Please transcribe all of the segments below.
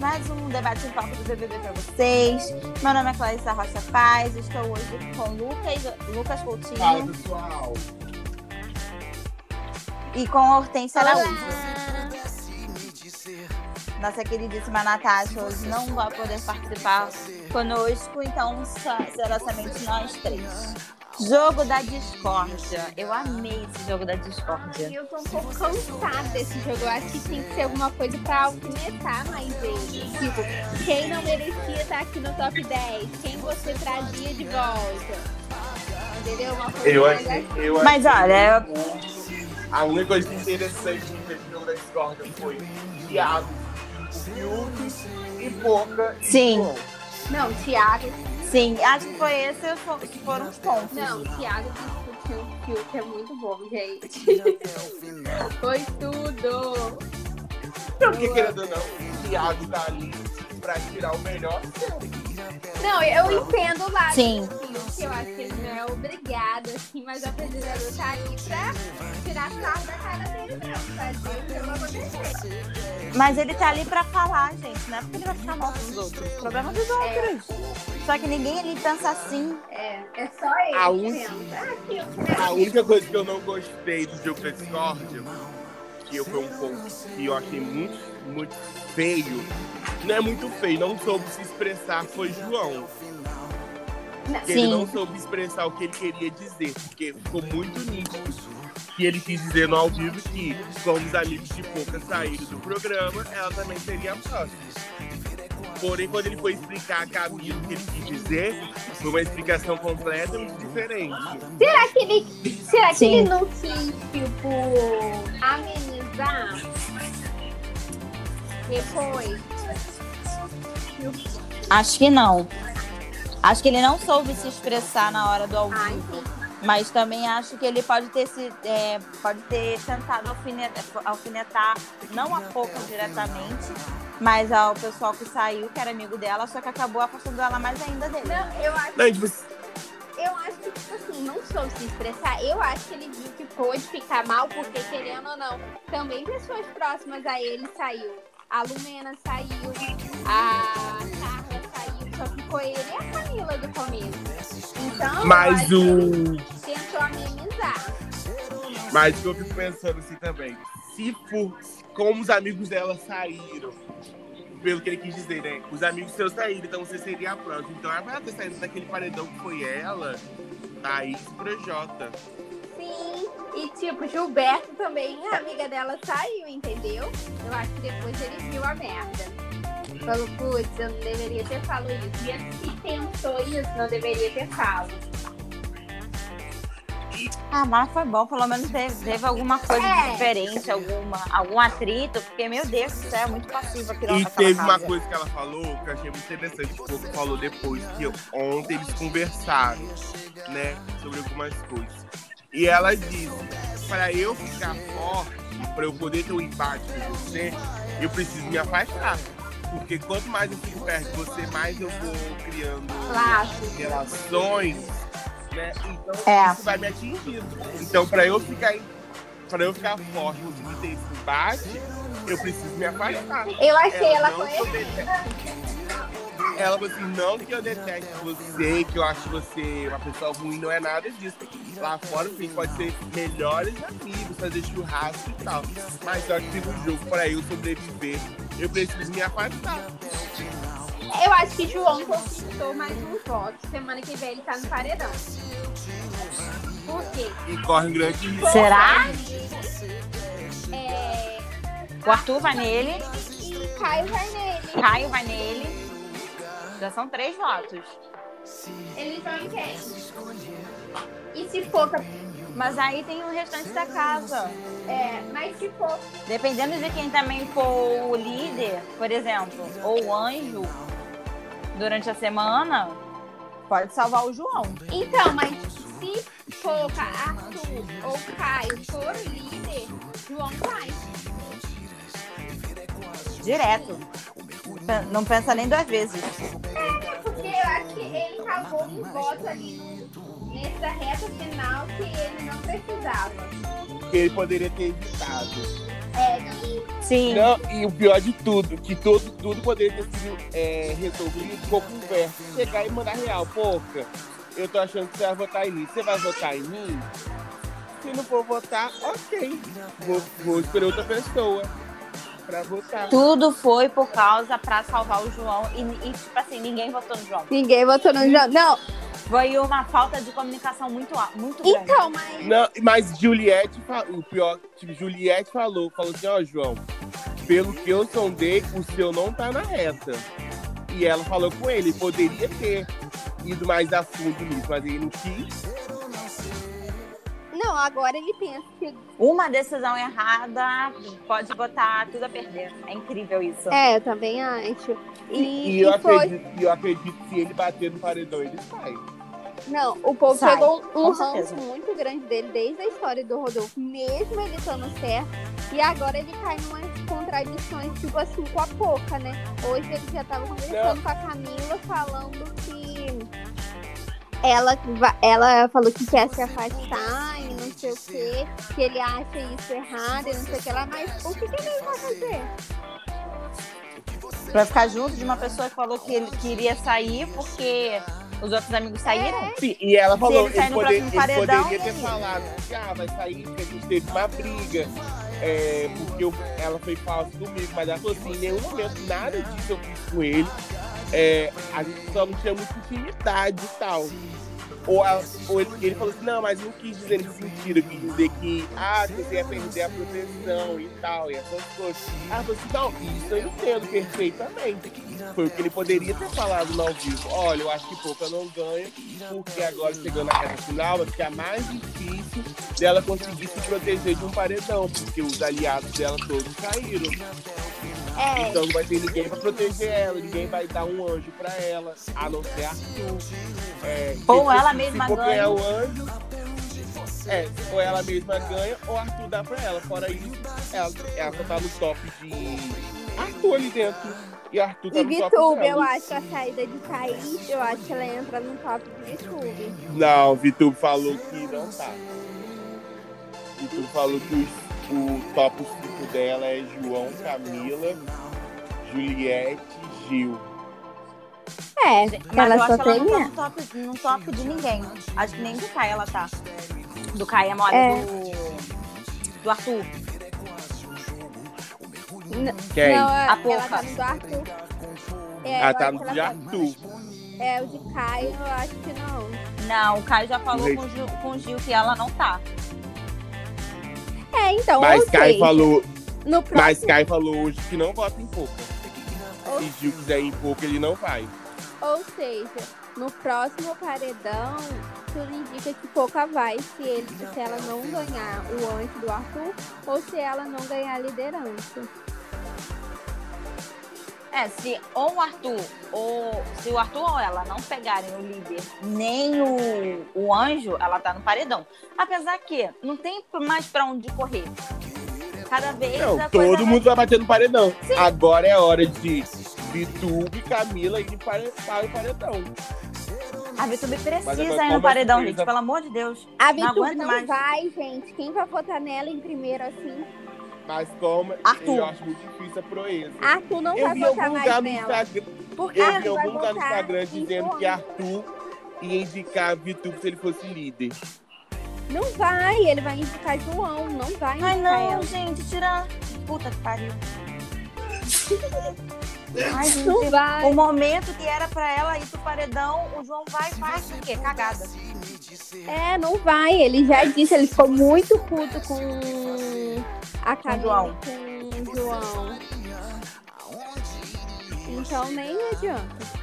Mais um debate em papo do BBB pra vocês. Meu nome é Clarissa Rocha Paz, estou hoje com Lucas, Lucas Coutinho. Fala, pessoal. E com Hortência Araújo. Nossa queridíssima Natasha hoje não vai poder participar conosco, então será somente nós três. Jogo da discórdia. Eu amei esse jogo da discórdia. Eu tô um pouco cansada desse jogo. Eu acho que tem que ser alguma coisa pra alfinetar mais ele. Tipo, quem não merecia estar aqui no top 10? Quem você trazia de volta? Entendeu? Uma coisa Eu mais achei. assim. Eu Mas achei olha, A única coisa interessante nesse jogo da discórdia foi Thiago, Fiuk e Boca. e Sim. João. Não, Thiago. Sim, acho que foi esse que foram os pontos. Não, Thiago discutiu o Fiuk é muito bom, gente. Foi tudo. Porque, querendo ou não, o Thiago tá ali pra tirar o melhor. Não, eu entendo o lado Sim. eu acho que ele não é obrigado, assim, mas o apresentador tá ali pra tirar sarro da cara dele mesmo, fazer o que eu vou acontecer. Mas ele tá ali pra falar, gente. Não é porque ele vai ficar mal com os outros. O problema é dos outros. Só que ninguém ali pensa assim. É, é só ele A un-. Ah, né? A única coisa que eu não gostei do jogo da discórdia, que eu- foi um ponto que eu achei muito, muito feio, não é muito feio, não soube se expressar, foi João. que ele Sim. não soube expressar o que ele queria dizer, porque ficou muito nítido que ele quis dizer no ao vivo que, como os amigos de Pouca saíram do programa, ela também seria a próxima. Porém, quando ele foi explicar a Camila o que ele quis dizer, foi uma explicação completamente diferente. Será que ele, será que Sim. ele não quis, tipo, amenizar depois? Acho que não. Acho que ele não soube se expressar na hora do ao vivo. Mas também acho que ele pode ter se é, pode ter tentado alfinetar, alfinetar não a pouco diretamente, mas ao pessoal que saiu, que era amigo dela, só que acabou afastando ela mais ainda dele. Não, eu acho, Não, tipo, eu acho que, tipo assim, não soube se expressar. Eu acho que ele viu que pôde ficar mal, porque, querendo ou não, também pessoas próximas a ele saiu. A Lumena saiu, a Carla saiu, só ficou ele e a Camila do começo. Então, mas o. tentou amenizar. Mas o que eu fico pensando assim também, se for como os amigos dela saíram, pelo que ele quis dizer, né? Os amigos seus saíram, então você seria a próxima. Então ela vai ter saído daquele paredão que foi ela, Thaís Projota. Sim, e tipo, Gilberto também, a amiga dela saiu, entendeu? Eu acho que depois ele viu a merda. Falou, putz, eu não deveria ter falado isso. E ele se pensou isso, não deveria ter falado. Ah, mas foi bom, pelo menos teve, teve alguma coisa É. diferente, alguma, algum atrito, porque, meu Deus do céu, é muito passiva aquilo E teve uma casa. coisa que ela falou que eu achei muito interessante, que o Coco falou depois, que ontem eles conversaram, né, sobre algumas coisas. E ela disse, para eu ficar forte, para eu poder ter um empate com você, eu preciso me afastar. Porque quanto mais eu fico perto de você, mais eu vou criando Laços. relações, né? Então É. isso vai me atingindo. Então, para eu ficar para eu ficar forte, conseguir ter esse embate, eu preciso me afastar. Eu achei ela não com Ela falou assim, não que eu deteste você, que eu acho você uma pessoa ruim, não é nada disso. Lá fora, enfim, pode ser melhores amigos, fazer churrasco e tal. Mas só que no jogo, para eu sobreviver, eu preciso me afastar. Eu acho que João conquistou mais um voto. Semana que vem ele tá no paredão. Por quê? E corre um grande risco. Será? É... O Arthur vai nele, E Caio vai nele. Caio vai nele. Já são três votos. Eles vão em quem? E se for... Mas aí tem o restante da casa. É, mas se for... Dependendo de quem também for o líder, por exemplo, ou o anjo, durante a semana, pode salvar o João. Então, mas se for Arthur ou Caio for o líder, João vai. Direto. Não pensa nem duas vezes. Porque eu acho que ele cavou um voto ali no- nessa reta final que ele não precisava. Que ele poderia ter evitado. Ed. Sim. Não, e o pior de tudo, que todo, tudo poderia ter sido é, resolvido com conversa. Chegar e mandar real, pouca. Eu tô achando que você vai votar em mim. Você vai votar em mim? Se não for votar, ok. Vou, vou escolher outra pessoa pra votar. Tudo foi por causa pra salvar o João. E, e, tipo assim, ninguém votou no João. Ninguém votou no João. Não, Foi uma falta de comunicação muito, muito grande. então, mas. Não, mas Juliette, o pior, tipo, Juliette falou, falou assim, ó, João, pelo que eu sondei, o seu não tá na reta. E ela falou com ele, poderia ter ido mais a fundo nisso, mas ele não quis. Não, agora ele pensa que. Uma decisão errada pode botar tudo a perder. É incrível isso. É, eu também acho. E, E, eu, e foi. acredito, eu acredito que se ele bater no paredão, ele sai. Não, o povo Sai, pegou um ranço muito grande dele desde a história do Rodolfo, mesmo ele estando certo. E agora ele cai em umas contradições, tipo assim, com a Poca, né? Hoje ele já tava conversando com a Camila, falando que ela, ela falou que quer se afastar e não sei o quê, que ele acha isso errado e não sei o que lá, mas o que, que ele vai fazer? Pra ficar junto de uma pessoa que falou que ele queria sair porque os outros amigos saíram. Sim, e ela falou, ele ele, poder- ele paredão, poderia ter falado que ah, vai sair porque a gente teve uma briga. é, porque eu- ela foi falsa comigo, mas ela falou assim, em nenhum momento nada disso eu fiz com ele. É, a gente só não tinha muita intimidade e tal. Ou, ela- ou ele, ele falou assim, não, mas não quis dizer nesse sentido, quis dizer que ah, você ia perder a proteção e tal, e essas coisas. Ela falou assim, não, isso eu entendo perfeitamente. Foi o que ele poderia ter falado no ao vivo. Olha, eu acho que pouca não ganha, porque agora chegando na reta final vai ficar mais difícil dela conseguir se proteger de um paredão, porque os aliados dela todos caíram. É, Então não vai ter ninguém pra proteger ela, ninguém vai dar um anjo pra ela, a não ser Arthur. É, Ou se- ela se mesma for ganha. ganhar o anjo, é, ou ela mesma ganha, ou Arthur dá pra ela. Fora isso, ela, ela só tá no top de Arthur ali dentro. E Arthur tá e no top Vitube, eu dela. acho a saída de Thaís, eu acho que ela entra no top de Vitube. Não, Vitor falou que não tá. Vitor falou que o, o top 5 dela é João, Camila, Juliette, Gil. É, Mas ela eu só acho que ela tem não tá no top, no top de ninguém. Acho que nem do Caio ela tá. Do Caio é mole É. do, do Arthur. N- Quem? Não, A ela tá no do Arthur. É, Ah, tá acho no que de ela Arthur. É, o de Caio, eu acho que não. Não, o Caio já falou com o, Gil, com o Gil que ela não tá. É, então, Mas Kai falou, no mas próximo, Kai falou hoje que não vota em pouca. ou, Se Gil quiser ir em pouca, ele não vai. ou seja, no próximo paredão, tudo indica que Pouca vai se, ele, se ela não ganhar o anjo do Arthur ou se ela não ganhar a liderança. É, se ou o Arthur, ou se o Arthur ou ela não pegarem o líder nem o, o anjo, ela tá no paredão. Apesar que não tem mais pra onde correr. Cada vez Não, a coisa todo vai- mundo vai bater no paredão. Agora é hora de Vitube e Camila irem para, para o paredão. A Vitube precisa ir no paredão, surpresa- gente, pelo amor de Deus. A Não Vitube aguento não, mais. vai, gente. Quem vai votar nela em primeiro assim? Mas como Arthur. eu acho muito difícil a proeza. Arthur não eu vai vi algum lugar no. Instagram, eu vi algum lugar no Instagram dizendo que. Arthur ia indicar Vitube se ele fosse líder. Não vai, ele vai indicar João, não vai indicar Ai, não, ela. gente, tira. Puta que pariu. Ai, gente, Não vai. o momento que era pra ela ir pro paredão, o João vai e faz o quê? Cagada. É, não vai. Ele já disse, ele ficou muito puto com a Camila e com o João. Então nem adianta.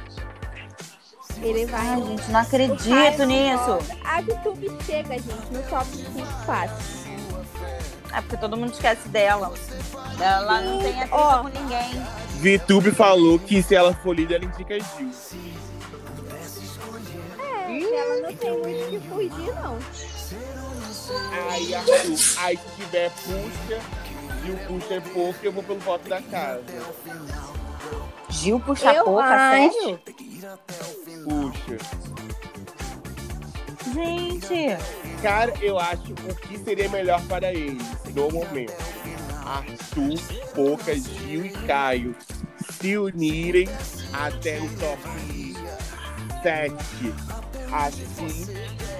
Ele vai. Ai, gente, não acredito não nisso. A VTube chega, gente, no top 5 fácil. É porque todo mundo esquece dela. Ela não Sim, tem atrito ó. com ninguém. Vitube falou que se ela for líder, ela indica Gil. Ela não tem muito o que fugir, não. Aí, Arthur, aí se tiver puxa, Gil puxa é pouco, eu vou pelo voto da casa. Gil puxa Eu pouca, acho. sério? Puxa. Gente. Cara, eu acho o que seria melhor para eles no momento. Arthur, Poca, Gil e Caio se unirem até o top 7. Assim,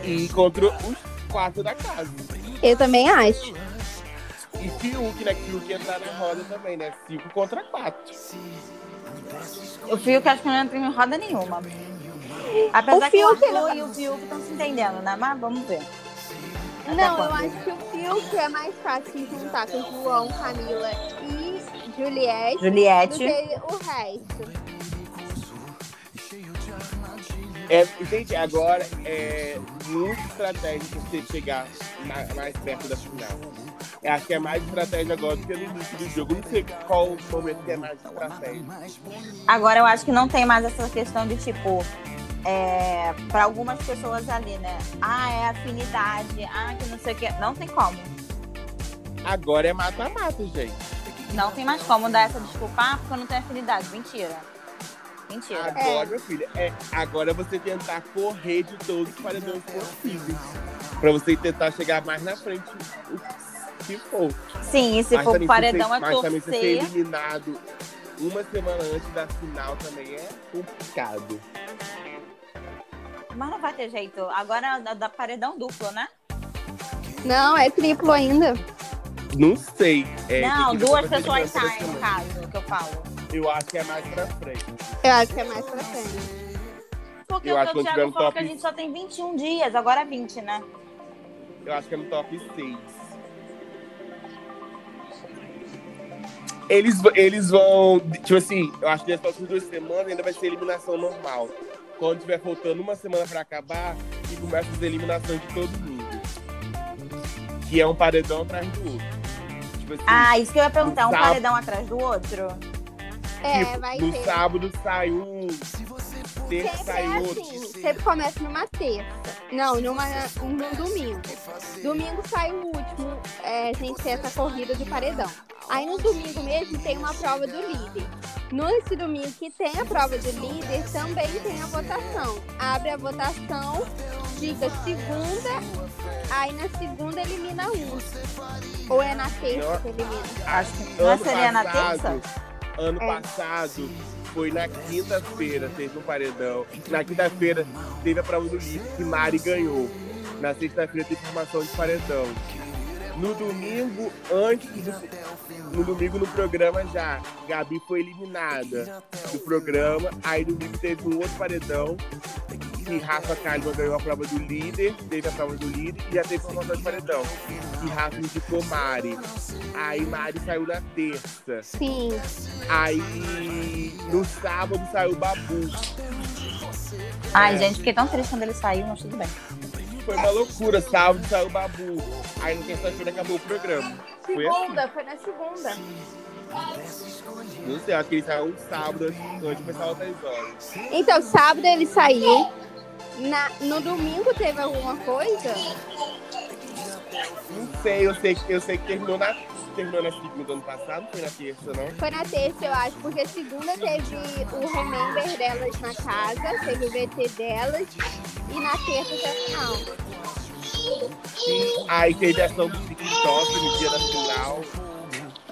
e contra os quatro da casa. Eu também acho. E Fiuk, né? Que Fiuk entrar na roda também, né? 5 contra 4. O Fiuk acho que não entra em roda nenhuma. Apesar O que o Arthur ele- e o Fiuk estão se entendendo, né? Mas vamos ver. Não, eu quando? acho que o Fiuk é mais fácil de juntar com João, Camila e Juliette do Juliette. que o resto. É, gente, agora é muito estratégico você chegar na- mais perto da final. Eu acho que é mais estratégia agora do que no início do jogo. Não sei qual momento que é mais estratégia. Agora eu acho que não tem mais essa questão de tipo. É, para algumas pessoas ali, né? Ah, é afinidade. Ah, que não sei o que. Não tem como. Agora é mata-mata, gente. Não tem mais como dar essa desculpa, ah, porque eu não tenho afinidade. Mentira. Mentira. Agora, meu filho, é agora você tentar correr de todos os paredões possíveis. Pra você tentar chegar mais na frente, se for. Sim, e se Mas for também paredão você, é mas também você ser torcer. eliminado uma semana antes da final também é complicado. Mas não vai ter jeito. Agora dá, dá paredão duplo, né? Não, é triplo ainda. Não sei. É, não, duas pessoas saem, no caso, que eu falo. Eu acho que é mais pra frente. Eu acho que é mais pra frente. Porque Eu o acho que Thiago falou top- que a gente só tem 21 dias, agora é 20, né? Eu acho que é no top 6. Eles, eles vão. Tipo assim, eu acho que nas próximas duas semanas ainda vai ser eliminação normal. Quando tiver faltando uma semana pra acabar, e começa as eliminações de todo mundo. Que é um paredão atrás do outro. Tipo assim, Ah, isso que eu ia perguntar, um sábado- paredão atrás do outro? É, tipo, vai no ter. sábado sai um, terça Sempre sai é outro. assim, sempre começa numa terça. Não, numa, no domingo. Domingo sai o último, é, a gente tem essa corrida do paredão. Aí no domingo mesmo tem uma prova do líder. Nesse domingo que tem a prova do líder, também tem a votação. Abre a votação, diga segunda, aí na segunda elimina um. Ou é na terça que elimina? Acho que não seria na passado, terça? Ano É. passado foi na quinta-feira, teve um paredão. Na quinta-feira teve a prova do livro que Mari ganhou. Na sexta-feira teve formação de paredão. No domingo, antes do. No domingo no programa já, Gabi foi eliminada do programa. Aí domingo teve um outro paredão. Que Rafa Kalimann ganhou a prova do líder, teve a prova do líder e já teve formação de paredão. E Rafa indicou Mari. Aí Mari saiu na terça. Sim. Aí no sábado saiu o Babu. Ai, É. gente, fiquei tão triste quando ele saiu, mas tudo bem. Foi uma loucura. Sábado saiu o Babu. Aí na terça-feira acabou o programa. Foi assim. Segunda, foi na segunda. Não sei, acho que ele saiu um sábado antes antes de começar outras horas. Então, sábado ele saiu. Na, no domingo teve alguma coisa? Não sei, eu sei, que- eu sei que terminou na, terminou na segunda do ano passado, não foi na terça, não. Foi na terça, eu acho, porque segunda teve o remember delas na casa, teve o VT delas, e na terça a final. Aí teve ação do TikTok no dia da final.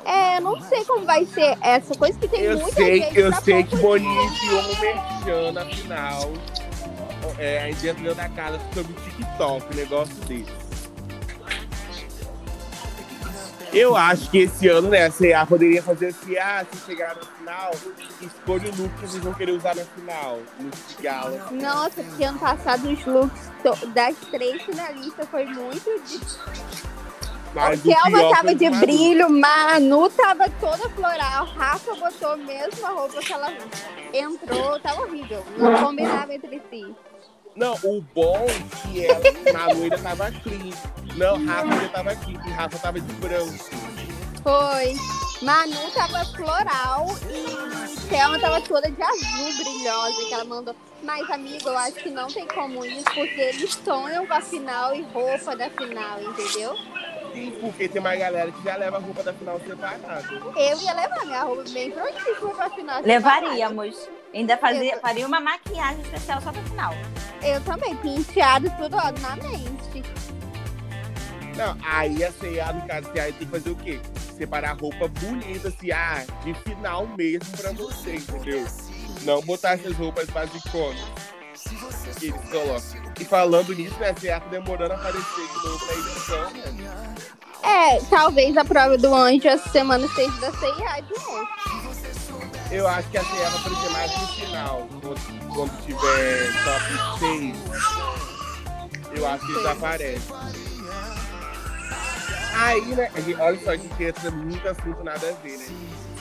É, eu não sei como vai ser essa coisa que tem Eu muita sei, gente eu pra sei que Boninho enfiou um merchan na final. É, aí dentro da casa sobre o TikTok, um negócio desse. Eu acho que esse ano, né, a CA poderia fazer assim, ah, se chegar na final, escolha o look que vocês vão querer usar na final. Look de gala. Nossa, porque ano passado os looks das três finalistas foi muito. Mas o Kelma tava de Manu. brilho, Manu tava toda floral, Rafa botou a mesma roupa que ela entrou, tava horrível. Não combinava entre si. Não, o bom que ela, Manu ainda tava clean. Não, Rafa ainda tava clean, e Rafa tava de branco. Foi. Manu tava floral e Thelma tava toda de azul brilhosa que ela mandou. Mas, amigo, eu acho que não tem como isso, porque eles sonham com a final e roupa da final, entendeu? Sim, porque tem uma galera que já leva a roupa da final separada. Eu ia levar minha roupa bem prontíssima pra final. Levaríamos. Ainda fazia, faria uma maquiagem especial só pra final. Eu também, penteado tudo ó, na mente. Não, aí a CA, no caso, tem que fazer o quê? separar roupa bonita, assim, ah, de final mesmo pra você, entendeu? Não botar essas roupas basiconas que eles colocam. E falando nisso, né, você tá demorando a aparecer de novo na edição, né? É, talvez a prova do anjo essa semana seja da CIA de novo. Eu acho que a CIA vai aparecer mais no final, quando, tiver top 6. Eu acho que eles aparecem. Aí, né, olha só, a gente entra muito assunto nada a ver, né?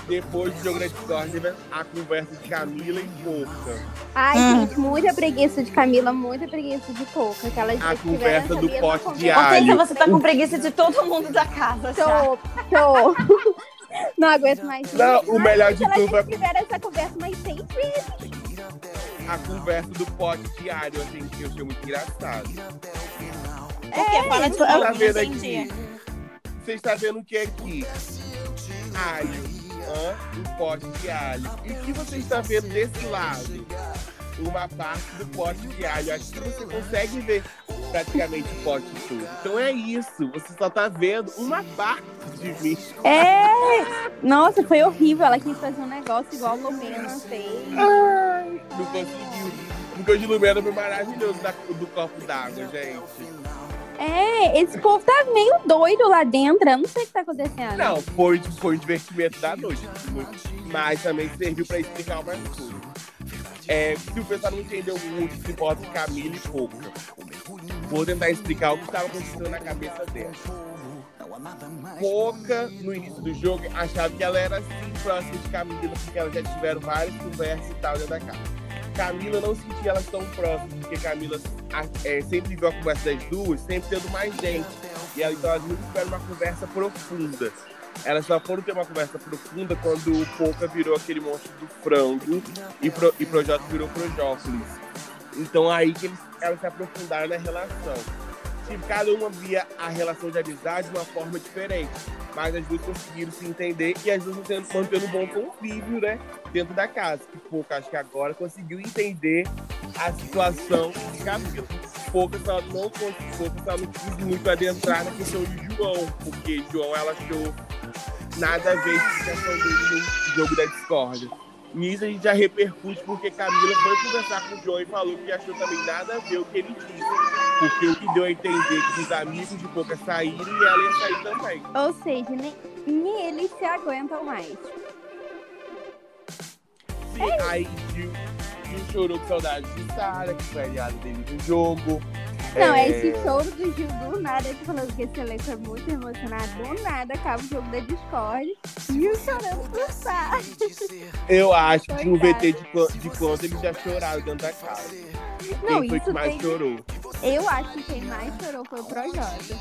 Depois do jogo da Discord, a conversa de Camila e Pouca. Ai, hum. gente, muita preguiça de Camila, muita preguiça de Pouca. Aquelas a conversa do pote de alho. Ou seja, você tá com preguiça de todo mundo da casa. Tô, tô. Não aguento mais. Não, o melhor de tudo é. tiveram essa conversa mais seis vezes. A conversa do pote diário, assim, que eu achei muito engraçado. É, fala de tá vendo aqui? Você está vendo o que é aqui? Alho um pote de alho. E o que você está vendo desse lado? Uma parte do pote de alho. Acho que você consegue ver praticamente o pote todo. Então é isso. Você só está vendo uma parte de mim. É! Nossa, foi horrível. Ela quis fazer um negócio igual a Lumena fez. Ai, não conseguiu. Porque o de Lumena foi maravilhoso do copo d'água, gente. É, esse povo tá meio doido lá dentro. Eu não sei o que tá acontecendo. Não, foi, foi um divertimento da noite. Mas também serviu pra explicar umas coisas. É, se o pessoal não entendeu muito, se importa Camila e Pouca. Vou tentar explicar o que estava acontecendo na cabeça dela. Pouca, no início do jogo, achava que ela era assim próxima de Camila, porque elas já tiveram várias conversas e tal dentro da casa. Camila não sentia elas tão próximas, porque Camila é, sempre viu a conversa das duas, sempre tendo mais gente. E ela, então elas nunca tiveram uma conversa profunda. Elas só foram ter uma conversa profunda quando o Pouca virou aquele monstro do frango e, Pro, e Projota virou Projópolis. Então aí que eles, elas se aprofundaram na relação. Tipo, cada uma via a relação de amizade de uma forma diferente. Mas as duas conseguiram se entender e as duas estão mantendo um bom convívio, né? Dentro da casa. Que Pouca, acho que agora conseguiu entender a situação de Camila. Pouca só não, Pouca só não quis muito adentrar na questão de João, porque João ela achou nada a ver com a questão dele no jogo da discórdia. Nisso a gente já repercute porque Camila foi conversar com o João e falou que achou também nada a ver o que ele disse. Porque o que deu a entender que os amigos de Pouca saíram e ela ia sair também. Ou seja, nem, nem eles se aguentam mais. Sim, é. aí Gil, Gil chorou com saudade de Sara, que foi aliada dele no jogo. Não, é... esse choro do Gil do nada, ele falando que esse elenco é muito emocionado, do nada acaba o jogo da Discord e o chorando pro Sara. Eu acho que no VT de, de conta eles já choraram dentro da casa. Não, quem foi que mais tem... chorou? Eu acho que quem mais chorou foi o Projota.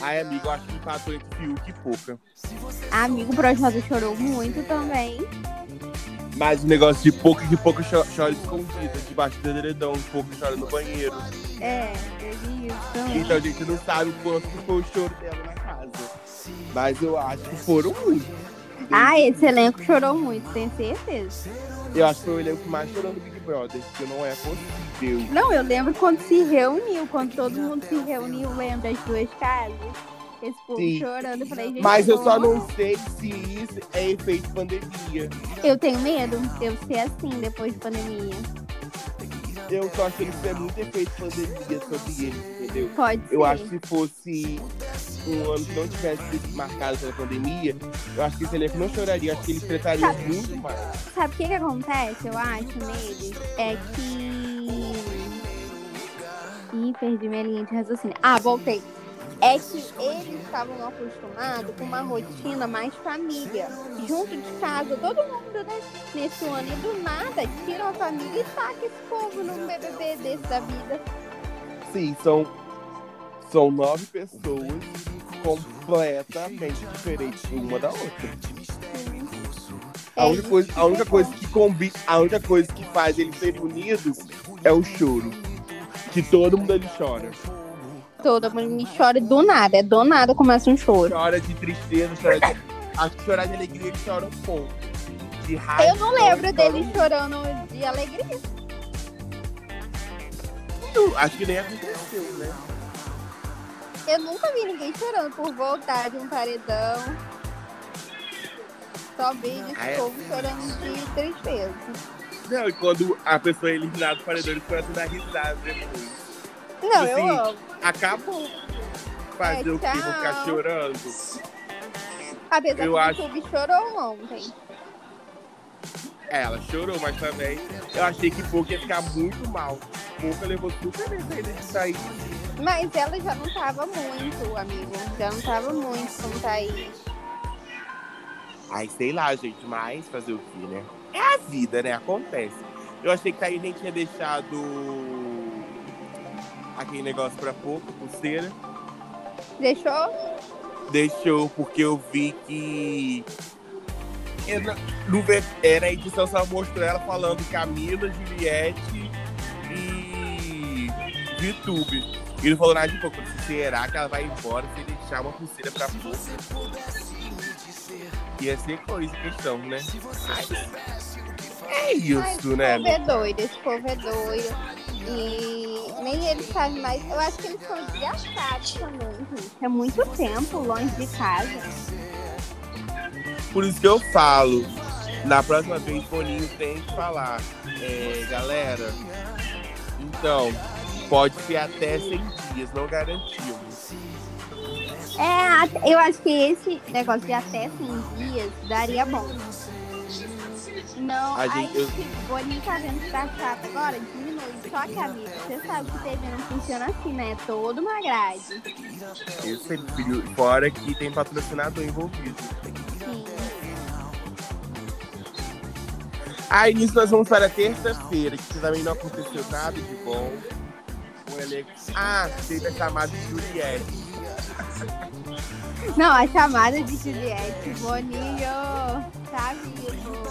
Ai, amigo, acho que empatou entre Fiuk e Pouca. Amigo, o Projota chorou muito também. Mas o negócio de pouca que pouca chora escondida, debaixo do edredom, pouca chora no banheiro. É, teve isso também. Então a gente não sabe o quanto foi o choro dela na casa. Mas eu acho que foram muito. Ah, esse elenco chorou muito, tenho certeza. Eu acho que foi o elenco mais chorou no Big Brother, que não é possível. Não, eu lembro quando se reuniu, quando todo mundo se reuniu, lembra as duas casas? Esse povo Sim. chorando. Falei, gente, Mas eu só não sei se isso é efeito pandemia. Eu tenho medo de eu ser assim depois de pandemia. Eu tô achando que é muito efeito pandemia sobre ele, entendeu? Pode ser. Eu acho que se fosse um ano que não tivesse marcado pela pandemia, eu acho que esse elenco não choraria. Eu acho que eles tratariam muito mais. Sabe o que, que acontece, eu acho, neles? É que. Ih, perdi minha linha de raciocínio. Ah, voltei é que eles estavam acostumados com uma rotina mais família, junto de casa, todo mundo, né? Nesse ano, e do nada tiram a família e taca esse povo num BBB desse da vida. Sim, são, são nove pessoas completamente diferentes uma da outra. A, única coisa, a única coisa que combina, a única coisa que faz eles serem unidos é o choro. Que todo mundo ali chora toda, me chora do nada. É do nada começa um choro. Chora de tristeza, chora de. Acho que chorar de alegria ele chora um pouco. De raiva. Eu não lembro dele chorando de alegria. Acho que nem aconteceu, né? Eu nunca vi ninguém chorando por voltar de um paredão. Só vejo esse é? povo chorando de tristeza. Não, e quando a pessoa é eliminada do paredão, eles começam a dar risada depois. Não, Tipo eu assim, amo. Acabou. Fazer É, o quê? Vou ficar chorando? Apesar eu que acho- o YouTube chorou ontem. É, ela chorou, mas também eu achei que Pouca ia ficar muito mal. Pouca levou super saída de sair. Mas ela já não tava muito, amigo. Já não tava muito como tá aí. Ai, sei lá, gente, mas fazer o quê, né? É a vida, né? Acontece. Eu achei que Thaís nem tinha deixado aquele negócio pra pouco, pulseira. Deixou? Deixou, porque eu vi que. ve- é, na edição só mostrou ela falando Camila, Juliette e YouTube. E não falou nada de pouco. Será que ela vai embora sem deixar uma pulseira pra pouco? Ia ser coisa, questão, né? Ai, é isso, né? Esse povo é doido, esse povo é doido. E nem eles sabem mais. Eu acho que eles são desgastados também, gente. É muito tempo longe de casa. Por isso que eu falo. Na próxima vez, Boninho tem que falar. É, galera, então, pode ser até 100 dias, não garantimos. É, eu acho que esse negócio de até 100 dias daria bom. Não, A aí gente- eu- se o Boninho tá vendo que tá chato agora, diminui. Só que, amigo, você sabe que TV não funciona assim, né? É toda uma grade. É filho, fora que tem patrocinador envolvido. Sim. Aí nisso nós vamos para terça-feira, que também não aconteceu nada de bom. O elenco. Ah, teve a chamada de Juliette. Não, a chamada de Juliette, Boninho, tá vivo.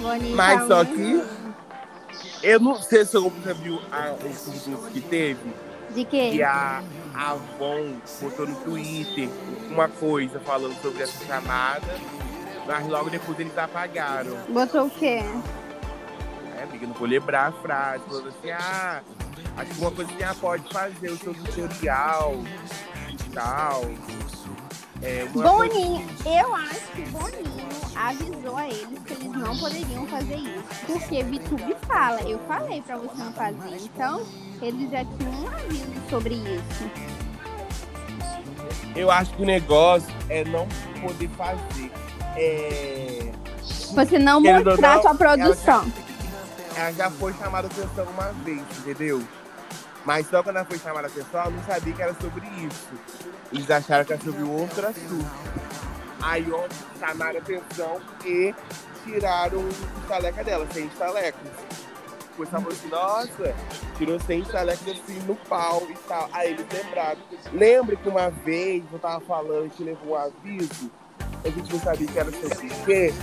Boninho Mas tá só muito- que. Eu não sei se você viu a, o concurso que teve. De que quê? a a Avon botou no Twitter uma coisa falando sobre essa chamada, mas logo depois eles apagaram. Botou o quê? É, amiga, não vou lembrar a frase, falando assim, ah, acho que uma coisa que ela pode fazer o seu tutorial tal. É, coisa- Boninho, eu acho que Boninho avisou a eles que eles não poderiam fazer isso. Porque VTube fala, eu falei pra você não fazer. Então, eles já tinham um aviso sobre isso. Eu acho que o negócio é não poder fazer. É, Você não Querendo mostrar não, sua produção. ela já foi chamada atenção uma vez, entendeu? Mas só quando ela foi chamada ela não sabia que era sobre isso. Eles acharam que era sobre outro assunto. Aí ontem chamaram atenção e tiraram o estaleca dela, sem estalecas. Depois ela falou assim, nossa, tirou sem estalecas assim no pau e tal. Aí eles lembraram. Lembra que uma vez eu tava falando que levou um aviso, a gente não sabia que era sobre o quê?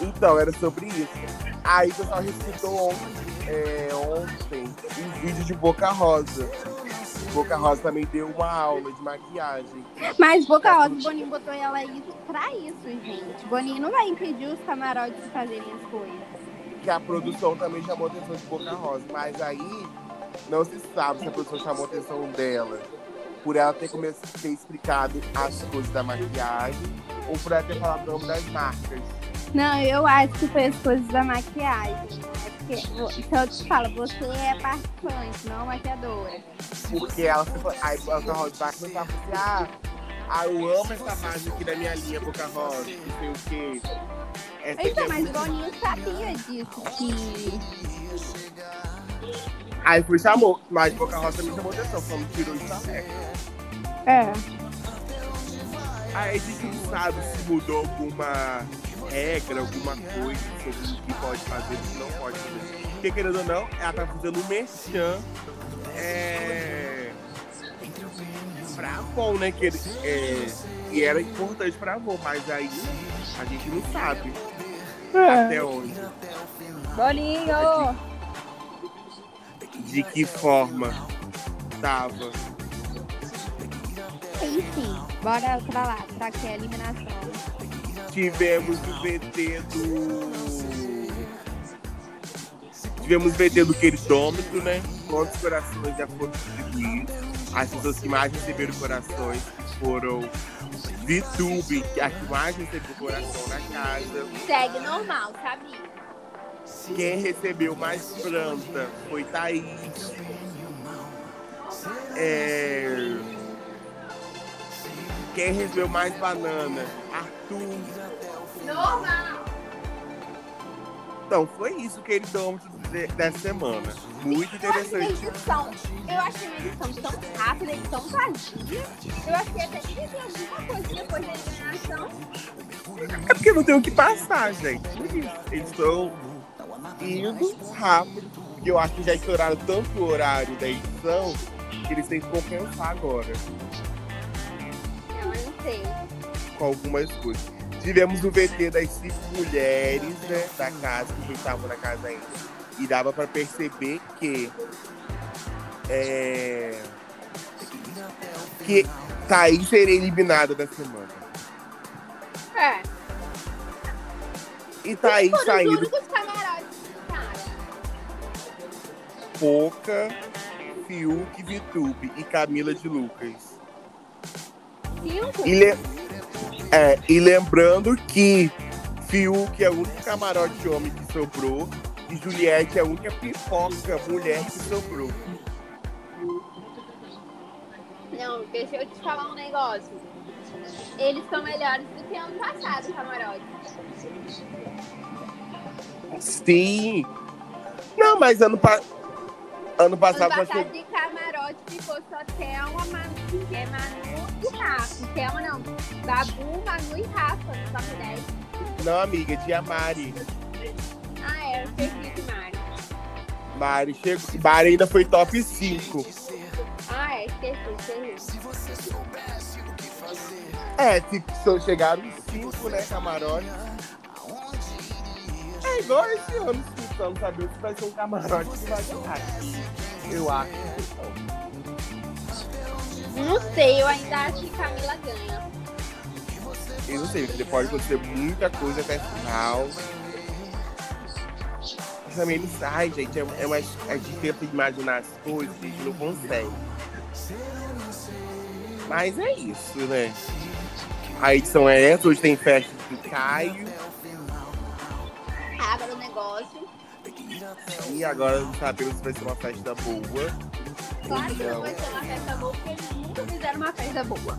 Então, era sobre isso. Aí o pessoal recitou ontem, é, ontem um vídeo de Boca Rosa. Boca Rosa também deu uma aula de maquiagem. Mas Boca Rosa, Boninho botou ela aí pra isso, gente. Boninho não vai impedir os camarotes de fazerem as coisas. Que a produção também chamou a atenção de Boca Rosa. Mas aí não se sabe se a produção chamou a atenção dela por ela ter, come- ter explicado as coisas da maquiagem ou por ela ter falado o nome das marcas. Não, eu acho que foi as coisas da maquiagem. É porque, então eu te falo, você é participante, não maquiadora. Porque ela falou, aí Boca Rosa vai começar a falar assim, ah, ah, eu amo essa página aqui da minha linha, Boca Rosa, não sei o quê. Essa Então, é mas muito- Boninho sabia disso, que... Aí foi chamou, mas Boca Rosa também chamou atenção, falando que tirou o estaleca. É. Aí a gente não sabe se mudou alguma regra, alguma coisa sobre o que pode fazer e o que não pode fazer. Porque querendo ou não, ela tá fazendo um merchan é, pra Avon, né? Que ele, é, e era importante pra Avon, mas aí a gente não sabe até onde. Boninho! De que forma tava. Enfim, bora pra lá, pra que é a eliminação. Tivemos o VT do. Tivemos o VT do queridômetro, né? Quantos corações já foram distribuídos? As pessoas que mais receberam corações. foram VTube, é a que mais recebeu coração na casa. Segue normal, sabia? Quem recebeu mais planta foi Thaís. É... Quem recebeu mais banana? Normal. Então, foi isso, queridômetro de- dessa semana. Muito Eu interessante. edição, eu achei a edição tão rápida e tão vazia. Eu achei até que ia ter alguma coisa depois da eliminação. É porque não tem o que passar, gente. Eles estão indo rápido. Porque eu acho que já estouraram tanto o horário da edição que eles têm que compensar agora Eu não sei. Com algumas coisas. Tivemos o VT das cinco mulheres né, da casa, que estavam na casa ainda. E dava pra perceber que. É, que Thaís seria eliminada da semana. É. E Thaís Foram os saindo camarotes, cara. Poca, Fiuk, Vitube e Camila de Lucas. Cinco? E, le- é, e lembrando que Fiuk é o único camarote homem que sobrou e Juliette é a única pipoca mulher que sobrou. Não, deixa eu te falar um negócio. Eles são melhores do que ano passado, camarote. Sim. Não, mas ano, pa... ano Ano passado nós passado de camarote ficou só Thelma, Manu, é Manu e Rafa. Thelma não, Babu, Manu e Rafa no top 10. Não, amiga, tinha Mari. Ah, é, eu esqueci de Mari. Mari chegou. Mari ainda foi top 5. Ah, é, esqueci, esqueci. É, se chegaram os 5, né, camarote. É igual esse ano, tentando saber se vai ser um camarote que vai ganhar. Eu acho que não. Não sei, eu ainda acho que Camila ganha. Eu não sei, porque pode acontecer muita coisa até final. Também não sai, gente. É, é mais, a gente tenta imaginar as coisas a gente não consegue. Mas é isso, né? A edição é essa, hoje tem festa do Caio. Abra o negócio. E agora não sabemos se vai ser uma festa boa. Claro que não vai ser uma festa boa, porque eles nunca fizeram uma festa boa.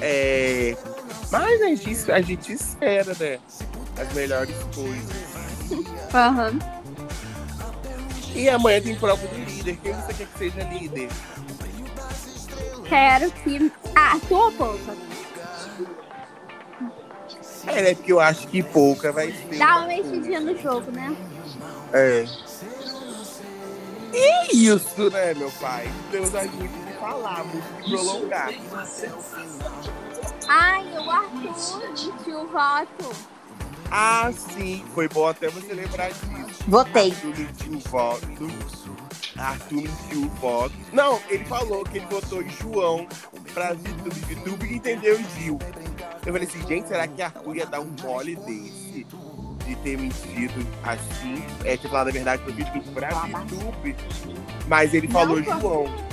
É... Mas a gente, a gente espera, né? As melhores coisas. Aham. E amanhã tem prova do líder. Quem você quer que seja líder? Quero que. Ah, tua pouca. É, né? Porque eu acho que pouca vai ser. Dá uma mexidinha no jogo, né? É. E isso, né, meu pai? Deus muito de falar, muito de prolongar. Ai, o Arthur mentiu o voto. Ah, sim. Foi bom até você lembrar disso. Votei. Arthur mentiu o voto. Arthur mentiu o voto. Não, ele falou que ele votou em João pra YouTube, YouTube e entendeu o Gil. Eu falei assim, gente, será que Arthur ia dar um mole desse? De ter mentido assim? É, tipo, lá na verdade foi VTube pra YouTube. Mas ele falou Não. João.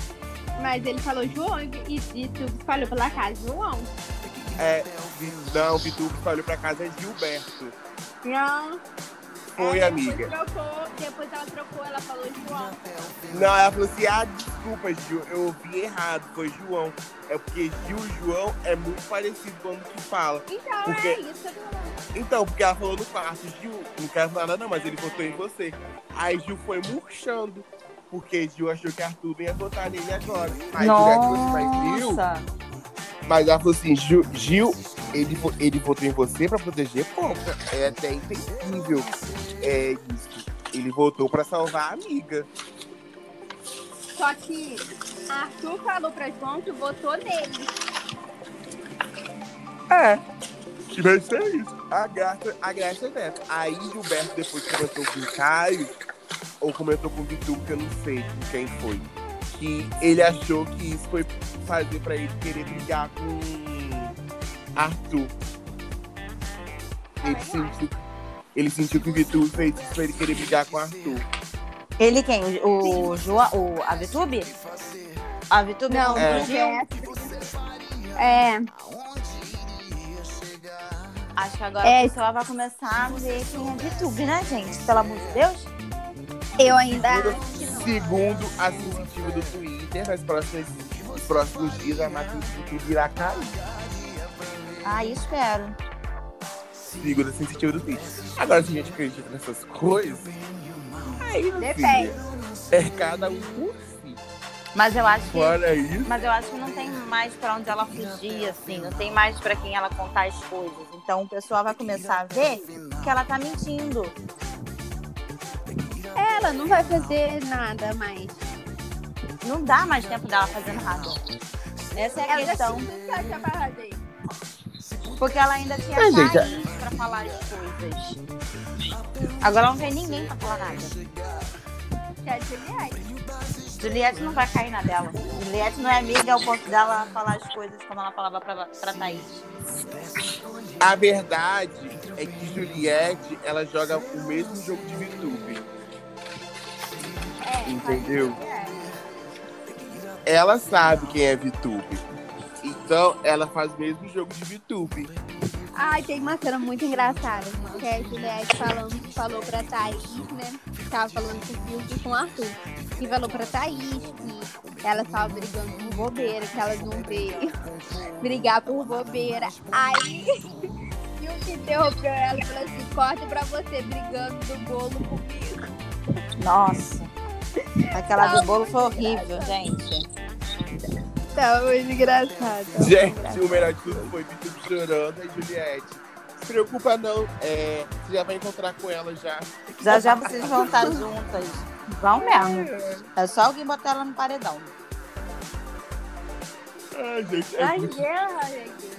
Mas ele falou João e, e, e tu espalhou pela casa João. É, não, VTube falou pra casa Gilberto. Não. Foi, ela amiga. Depois, trocou, depois ela trocou, ela falou João. Não, ela falou assim: ah, desculpa, Gil, eu ouvi errado, foi João. É porque Gil e João é muito parecido quando que fala. Então Por quê? é isso que eu tô falando. Então, porque ela falou no quarto, Gil, não quero falar nada, não, mas ele votou em você. Aí Gil foi murchando, porque Gil achou que Arthur ia votar nele agora. Aí mas Gil, Nossa. mas ela falou assim, Gil, Gil ele, ele votou em você pra proteger Pouca. É até entendível. É isso. Ele votou pra salvar a amiga. Só que Arthur falou pra João que votou nele. É. Que vai ser isso. A graça, a graça é dessa. Aí Gilberto depois comentou com o Caio, ou comentou com o Vitor, que eu não sei com quem foi. Que ele achou que isso foi fazer pra ele querer brigar com Arthur. Ele sentiu, ele sentiu que o Vitor fez isso pra ele querer brigar com Arthur. Ele quem? O, o João, o, a VTube? A VTube Não, É. porque é. Acho que agora É. a pessoa vai começar a ver quem é VTube, né, gente? Pelo amor de Deus. Eu ainda Segundo, não. a sensitiva do Twitter, nas próximas, nos próximos dias a máquina de YouTube irá cair. Ah, espero. Segundo a sensitiva do. Agora, se a gente acredita nessas coisas, aí Depende. filho, é cada um por si. Mas eu acho que. Fora isso, Mas eu acho que não tem mais pra onde ela fugir, assim. Não tem mais pra quem ela contar as coisas. Então o pessoal vai começar a ver que ela tá mentindo. Ela não vai fazer nada mais. Não dá mais tempo dela fazer nada. Essa é a Ela questão. já. Porque ela ainda tinha Ah, gente, pra falar as coisas. Agora não tem ninguém pra falar nada. Já Juliette. Juliette não vai cair na dela. Juliette não é amiga ao ponto dela falar as coisas como ela falava pra, pra Thaís. a verdade é que Juliette, ela joga o mesmo jogo de VTube. É, Entendeu? Juliette. Ela sabe quem é VTube. Então, ela faz o mesmo jogo de VTube. Ai, tem uma cena muito engraçada. Que é a Juliette falando, falou pra Thaís, né? Tava falando com o Silvio e com o Arthur. E falou pra Thaís que ela tava brigando por bobeira, que elas não vê brigar por bobeira. Aí, Silvio interrompeu ela e falou assim: corta pra você brigando do bolo comigo. Nossa. Aquela do bolo foi horrível, gente. Tá muito engraçado. Gente, o melhor de tudo foi VTube chorando e Juliette. Se preocupa não, é, você já vai encontrar com ela já. Já já vocês vão estar juntas. Vão mesmo. É só alguém botar ela no paredão. Ai, gente, é Ai, muito- guerra, gente.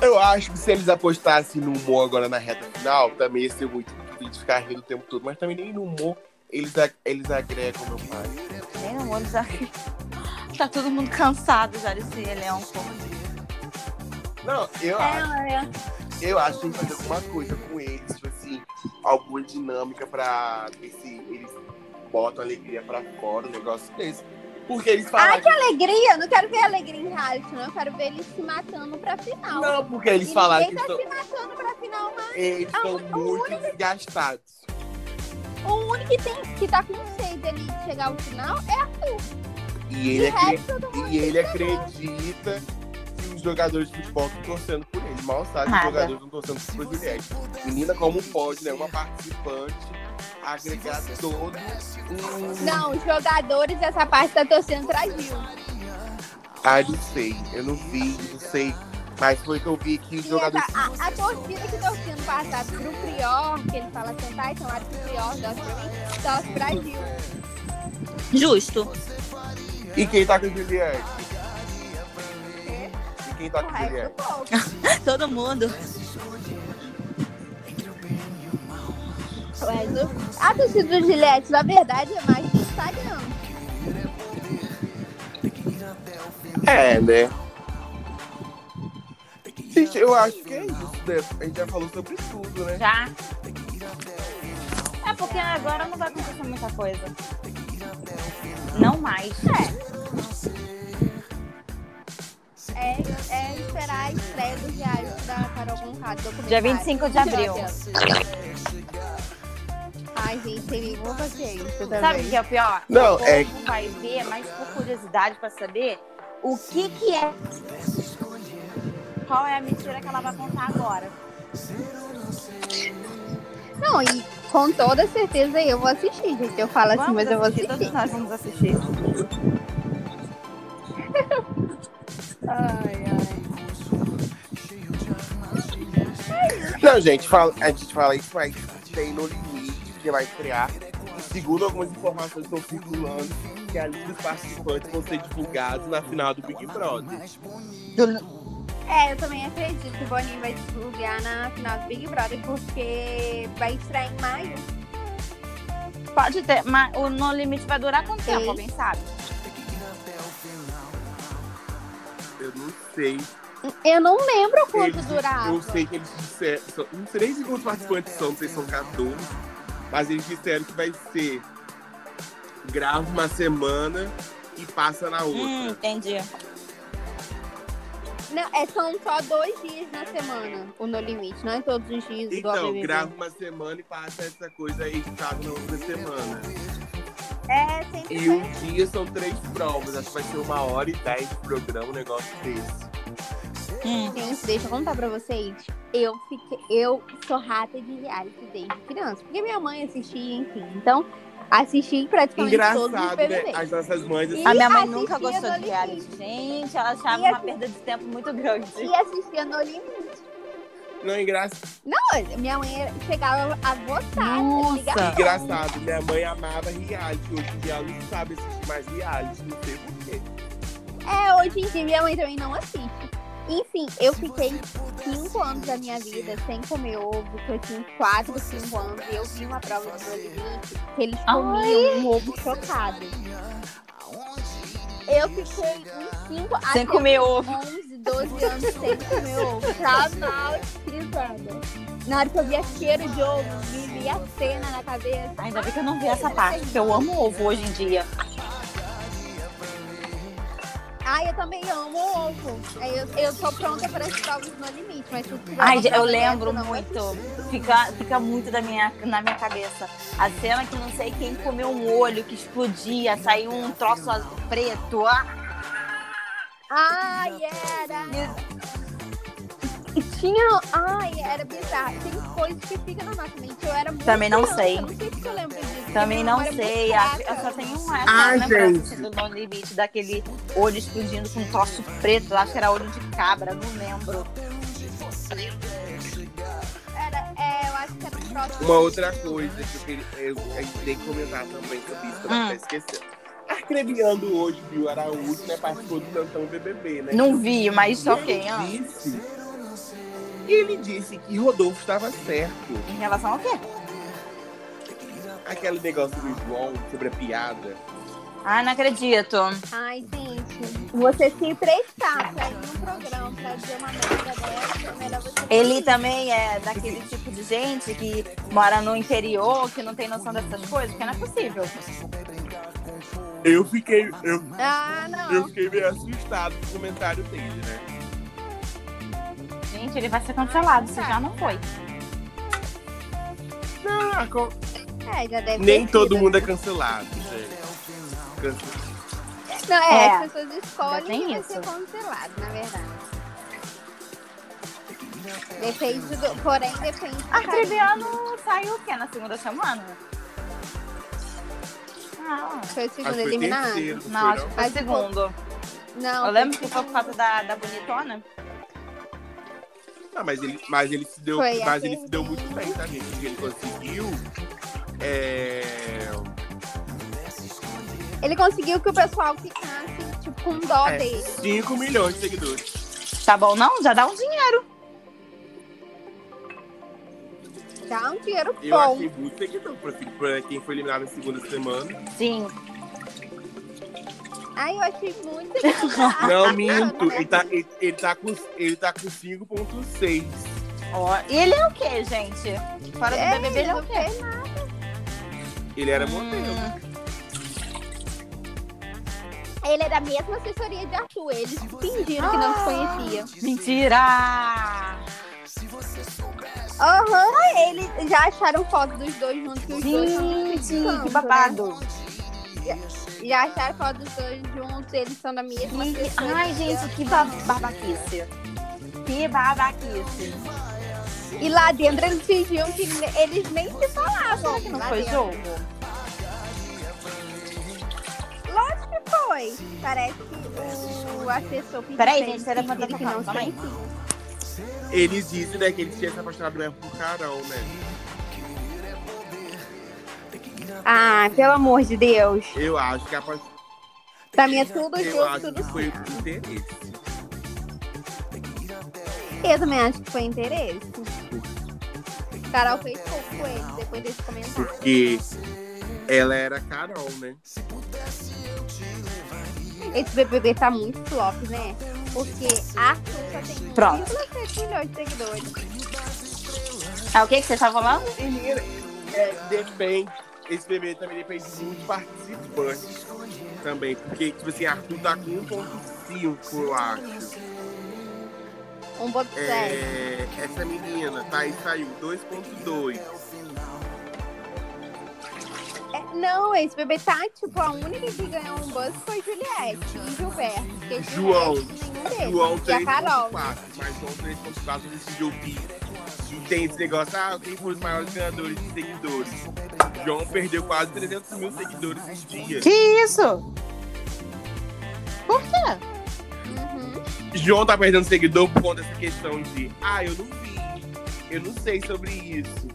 Eu acho que se eles apostassem no humor agora na reta final, também ia ser muito difícil de ficar rindo o tempo todo. Mas também nem no humor eles, ag- eles agregam, meu pai. Nem no mundo já. Tá todo mundo cansado já desse elenco. Não, eu acho. É, é. Eu acho que tem que fazer alguma coisa com eles, tipo assim, alguma dinâmica pra ver se eles botam alegria pra fora, um negócio desse. Porque eles falam Ai, que alegria! Eu não quero ver alegria em reality, não. Eu quero ver eles se matando pra final. Não, porque eles E falaram que ninguém tá estão, se matando pra final, mas eles Ah, estão muito desgastados. o único que, tem, que tá com sede ali de chegar ao final é Arthur. E ele, acre- e ele acredita que os jogadores de futebol estão torcendo por ele. Mal sabe que os jogadores estão torcendo por Juliette. Menina, como pode, né? Uma participante agregar todo um. Não, os jogadores dessa parte tá torcendo pra Gil. Ah, não sei. Eu não vi, não sei. Mas foi que eu vi que os jogadores. essa- a, a torcida que torcia no passado pro Prior, que ele fala sentar e chamar pro Prior, torce pra mim, torce pra Gil. Justo. E quem tá com Juliette? E quem tá O com Juliette? do. Todo mundo. O resto- A torcida do Gillette, na verdade, é mais do Instagram. É, né? Gente, eu acho que é isso, né? A gente já falou sobre tudo, né? Já. É porque agora não vai acontecer muita coisa. Não mais. É, é esperar a estreia do diário da Carol documentário. Dia 25 de abril. Ai, gente, tem nenhuma paciência também. Sabe o que é o pior? Não, o povo é- vai ver, mas por curiosidade pra saber o que que é. Qual é a mentira que ela vai contar agora? Não, e com toda certeza eu vou assistir, gente. Eu falo assim, Vamos mas eu vou assistir. Todos nós vamos assistir. Ai, ai. Não, gente, fala, a gente fala isso, mas tem no limite que vai estrear. E segundo algumas informações que estão circulando, que a lista dos participantes vão ser divulgados na final do Big Brother. É, eu também acredito que o Boninho vai divulgar na final do Big Brother, porque vai estrear em maio. Pode ter, mas o No Limite vai durar quanto tempo? Alguém sabe? Eu não sei. Eu não lembro quanto Eles- durava. Eu sei que eles disseram. são- Não sei nem se quantos participantes são, não sei se são 14. Mas eles disseram que vai ser grava uma semana e passa na outra. Hum, entendi. Não, é, são só dois dias na semana o No Limite, não é todos os dias Então, grava uma semana e passa essa coisa editada na outra semana. É, sempre E um dia são três provas. Acho que vai ser uma hora e dez de programa, um negócio desse. Hum. Gente, deixa eu contar pra vocês. Eu fiquei, eu sou rata de reality desde criança. Porque minha mãe assistia, enfim. Então, assisti praticamente todos os Engraçado, né? As nossas mães E A minha mãe nunca gostou de reality. Gente, ela achava uma assim- perda de tempo muito grande. E assistia no limite. Não, é engraçado. Não, minha mãe chegava a votar. Nossa. ligação. engraçado. Minha mãe amava reality. Hoje em dia ela não sabe assistir mais reality. Não sei porquê. É, hoje em dia minha mãe também não assiste. Enfim, eu fiquei cinco anos da minha vida sem comer ovo, que eu tinha uns quatro, cinco anos, e eu vi uma prova do meu limite que eles comiam um ovo chocado. Eu fiquei uns cinco Sem até comer ovo. 11, 12 anos sem comer ovo. Traumatizada. Na hora que eu via cheiro de ovo, me via a cena na cabeça. Ainda bem que eu não vi essa parte, porque eu amo ovo hoje em dia. Ai, eu também amo ovo. Aí Eu, eu tô pronta para as provas no limite, mas se tiver Ai, eu lembro muito. Fica, fica muito da minha, na minha cabeça. A cena que não sei quem comeu um olho que explodia, saiu um troço preto. Ah, Ai, era. Tinha. Ai, era bizarro. Tem coisas que ficam na nossa mente. Eu era muito. Também não criança, sei. eu Não sei se eu lembro disso. também não sei. Eu só tenho essa Ai, lembrança gente. do No Limite, daquele olho explodindo com um troço preto. Eu acho que era olho de cabra, não lembro. Era, é, eu acho que era o próximo. Uma outra coisa que eu queria. Eu, a gente tem que comentar também sobre isso, pra não Hum. ficar esquecendo. Arcrebiando hoje, Bill Araújo, né? Participou do Plantão BBB, né? Não vi, mas E ok. ele ah. Disse. Ele disse que Rodolfo estava certo. Em relação ao quê? Aquele negócio do João sobre a piada. Ah, não acredito. Ai, gente. Você se prestar pra ir num programa pra dizer uma merda dessa, é melhor você. Ele também é daquele tipo de gente que mora no interior, que não tem noção dessas coisas, porque não é possível. Eu fiquei. Eu, Ah, não. eu fiquei meio assustado com o comentário dele, né? Gente, ele vai ser cancelado, se já não foi. Não, a co- É, já deve nem ter todo sido. mundo é cancelado, gente. Cance- Não, é, É, as pessoas escolhem tem quem vai isso. ser cancelado, na verdade. Depende do. Porém, depende do Arcrebiano saiu o quê? Na segunda semana? Ah, Foi o Acho que segundo foi eliminado? terceiro, não não, acho que foi o Mas, segundo. Não. Eu lembro que foi por causa da, da bonitona. Não? Mas ele, mas ele se deu, Foi mas ele se deu muito bem, tá, gente? Porque ele conseguiu. É... Ele conseguiu que o pessoal ficasse, tipo, com dó é, dele. 5 milhões de seguidores. Tá bom, não? Já dá um dinheiro. Dá um dinheiro Eu bom. achei muito seguidor pra, pra quem foi eliminado na segunda semana. Sim. Ai, eu achei muito. Não, minto. Ele tá, ele, ele tá com, ele tá com 5,6. Ó, e ele é o quê, gente? Fora do É, BBB, ele é o não quê? fez nada. Ele era Hum. modelo. Ele é da mesma assessoria de Arthur. Eles fingiram que não se conhecia. Mentira! Aham, eles já acharam foto dos dois juntos. Do Gente, Santo, que né? babado. Já acharam foto dos dois juntos. Eles são da mesma Que- assessoria. Ai, gente, que ba- babaquice. Que babaquice. E lá dentro eles fingiam que eles nem se falavam. Que não lá foi dentro. jogo. Lógico que foi. Parece que o assessor pediu Peraí, gente, você levanta que pra não conheciam. Eles dizem, né, que eles tinham se apaixonado mesmo por Carol, né? Ah, pelo amor de Deus. Eu acho que a pa- Pra mim é tudo eu junto, tudo que foi interesse. Eu também acho que foi interesse. Carol fez pouco com ele depois desse comentário. Porque ela era Carol, né? Esse BBB tá muito flop, né? Porque Arthur só tem Pronto. 1,7 milhões de seguidores. Ah, o que, que você tá falando? Menina, é, depende. Esse bebê também depende muito de participantes. também. Porque, tipo assim, Arthur tá com 1.5, eu acho. 1.7. É, essa menina, tá aí saiu 2.2. É, não, esse bebê tá, tipo, a única que ganhou um buzz foi Juliette e Gilberto. João. Juliette. João E a Carol. 3.4. Mas João 3.4 decidiu que e tem esse negócio, ah, quem foram os maiores ganhadores de seguidores? João perdeu quase 300 mil seguidores em dia. Que isso? Por quê? Uhum. João tá perdendo seguidor por conta dessa questão de, ah, eu não vi, eu não sei sobre isso.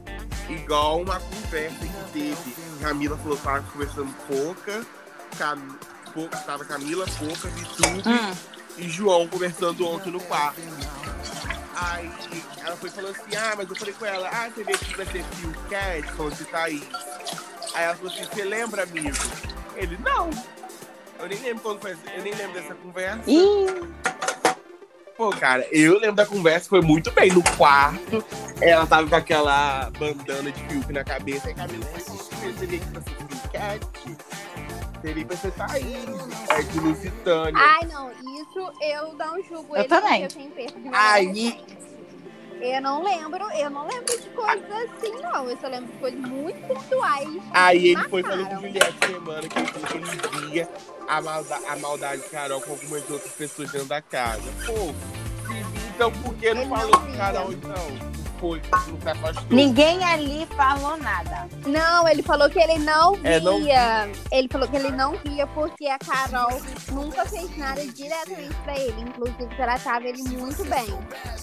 Igual uma conversa que teve. Camila falou que tava conversando pouca, Cam... pouca tava Camila, pouca, Vitube Hum. e João conversando ontem no quarto. Aí ela foi falando assim, ah, mas eu falei com ela, ah, você vê que vai ser Phil Cat, falando de Thaís. Aí ela falou assim, você lembra, amigo? Ele, não. Eu nem lembro quando foi, eu nem lembro dessa conversa. Ih, Pô, cara, eu lembro da conversa, foi muito bem. No quarto, ela tava com aquela bandana de Fiuk na cabeça. Aí Camila falou, você seria que você Phil Cat? Seria pra você Thaís. Aí de Lusitânia. Ai, não, isso eu não julgo Eu ele também. eu tenho perda de memória Aí-. Eu não lembro, eu não lembro de coisas assim, não. Eu só lembro de coisas muito pontuais. Aí ele foi falando com Juliette semana que ele falou que ele via a, malda, a maldade de Carol com algumas outras pessoas dentro da casa. Pô, então por que não Ele falou não com. Carol então? Afastou. ninguém ali falou nada. Não, ele falou que ele não via. É, não- Ele falou que ele não via porque a Carol nunca fez nada diretamente pra ele. Inclusive, tratava ele muito bem.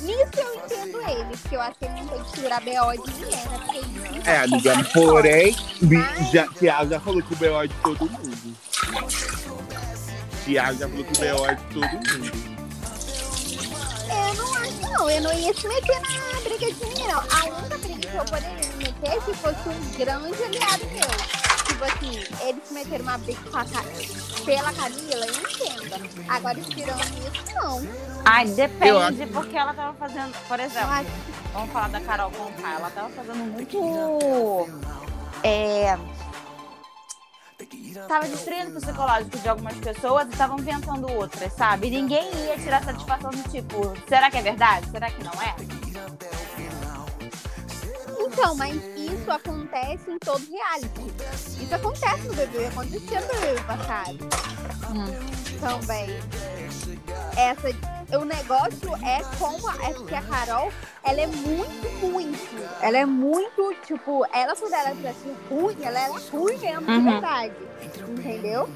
Nisso eu entendo ele, porque eu acho que ele não tem que segurar BO de ninguém, né? Porque É, amiga, porém, Mas- já, Thiago já falou que o B.O. é de todo mundo. Thiago já falou que o B.O. é de todo mundo. Eu não acho, não. Eu não ia se meter na briga de ninguém, não. A única briga que eu poderia me meter é se fosse um grande aliado meu. Tipo assim, eles se meteram uma briga com a Ca- pela Camila, eu entendo. Agora, tirando isso, não. Ai, Eu depende, porque ela tava fazendo, por Eu exemplo, acho vamos falar da Carol Conká, ela tava fazendo muito. É, tava destruindo o psicológico de algumas pessoas e estavam inventando outras, sabe? E ninguém ia tirar satisfação do tipo, será que é verdade? Será que não é? Então, mas isso acontece em todo reality. Isso acontece no BBB, acontecia no BBB passado. Também. Essa, o negócio é como a, é que a Carol, ela é muito, muito. Ela é muito, tipo, ela quando ela tivesse ruim, ela era ruim mesmo, de Uhum. verdade. Entendeu?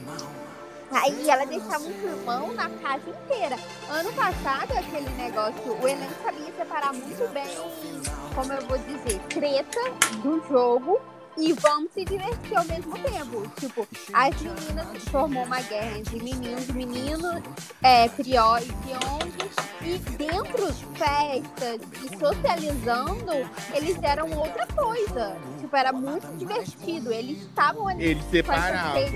Aí ela deixava um irmão na casa inteira. Ano passado, aquele negócio, o elenco sabia separar muito bem, como eu vou dizer, treta do jogo e vamos se divertir ao mesmo tempo. Tipo, as meninas formou uma guerra entre meninos e meninos, é, Prió e Pyong, e dentro festas e socializando, eles eram outra coisa. Tipo, era muito divertido. Eles estavam ali Eles separavam. de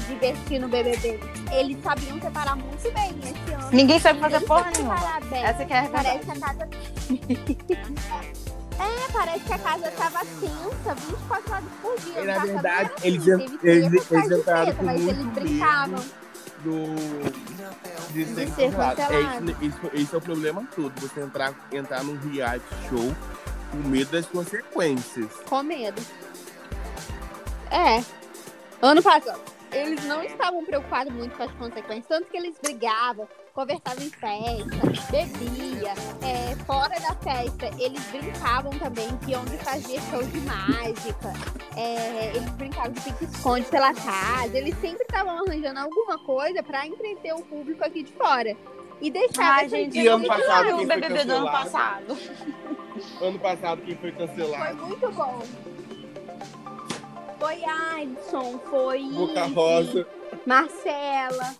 se divertir no BBB. Eles sabiam separar muito bem esse ano. Ninguém sabe fazer Eles porra sabem nenhuma. separar bem. Essa que é a verdade. Parece que a. É, parece que a casa tava tensa 24 horas por dia. E, na verdade, eles assim, eles- causa eles de entraram com Mas muito eles brincavam. do de ser ser cancelado. É, isso- isso- esse é o problema todo. Você entrar, entrar num reality show com medo das consequências. Com medo. É. Ano passado, eles não estavam preocupados muito com as consequências, tanto que eles brigavam, conversavam em festa, bebia, é, fora da festa, eles brincavam também que onde fazia show de mágica, é, eles brincavam de pique-esconde pela casa, eles sempre estavam arranjando alguma coisa pra entreter o público aqui de fora. E deixava Ai, gente, E ano passado, o foi BBB do ano passado. Ano passado, quem foi Foi cancelado? muito bom. Foi Adson, foi Boca Izzy, Rosa. Marcela,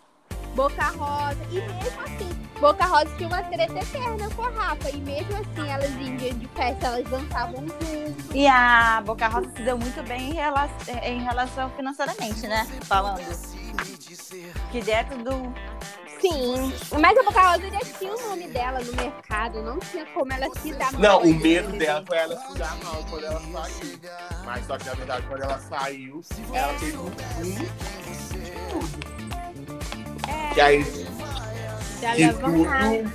Boca Rosa. E mesmo assim, Boca Rosa tinha uma treta eterna com a Rafa. E mesmo assim, elas em dia de festa, elas dançavam juntas. E a Boca Rosa se deu muito bem em relação, em relação financeiramente, né? Falando. Que dentro do. Sim, mas a Boca Rosa já tinha o nome dela no mercado. Não tinha como ela se dar Não, mal o no medo dela foi ela se dar mal quando ela saiu. Mas só que na verdade, quando ela saiu, ela teve um tudo. Que aí, Já levantaram tudo,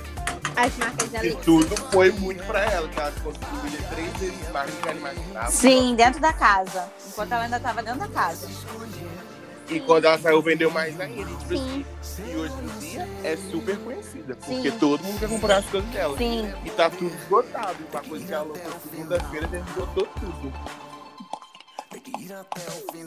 as marcas da de Alice. tudo foi muito pra ela, que ela conseguiu vender três vezes mais do que ela imaginava. Sim, dentro da casa. Enquanto ela ainda tava dentro da casa. E quando ela saiu, vendeu mais ainda. Tipo Sim. assim, e hoje em dia é super conhecida. Porque Sim. todo mundo quer comprar as coisas dela. Sim. E tá tudo esgotado. Uma coisa que ela lançou segunda-feira, já esgotou tudo.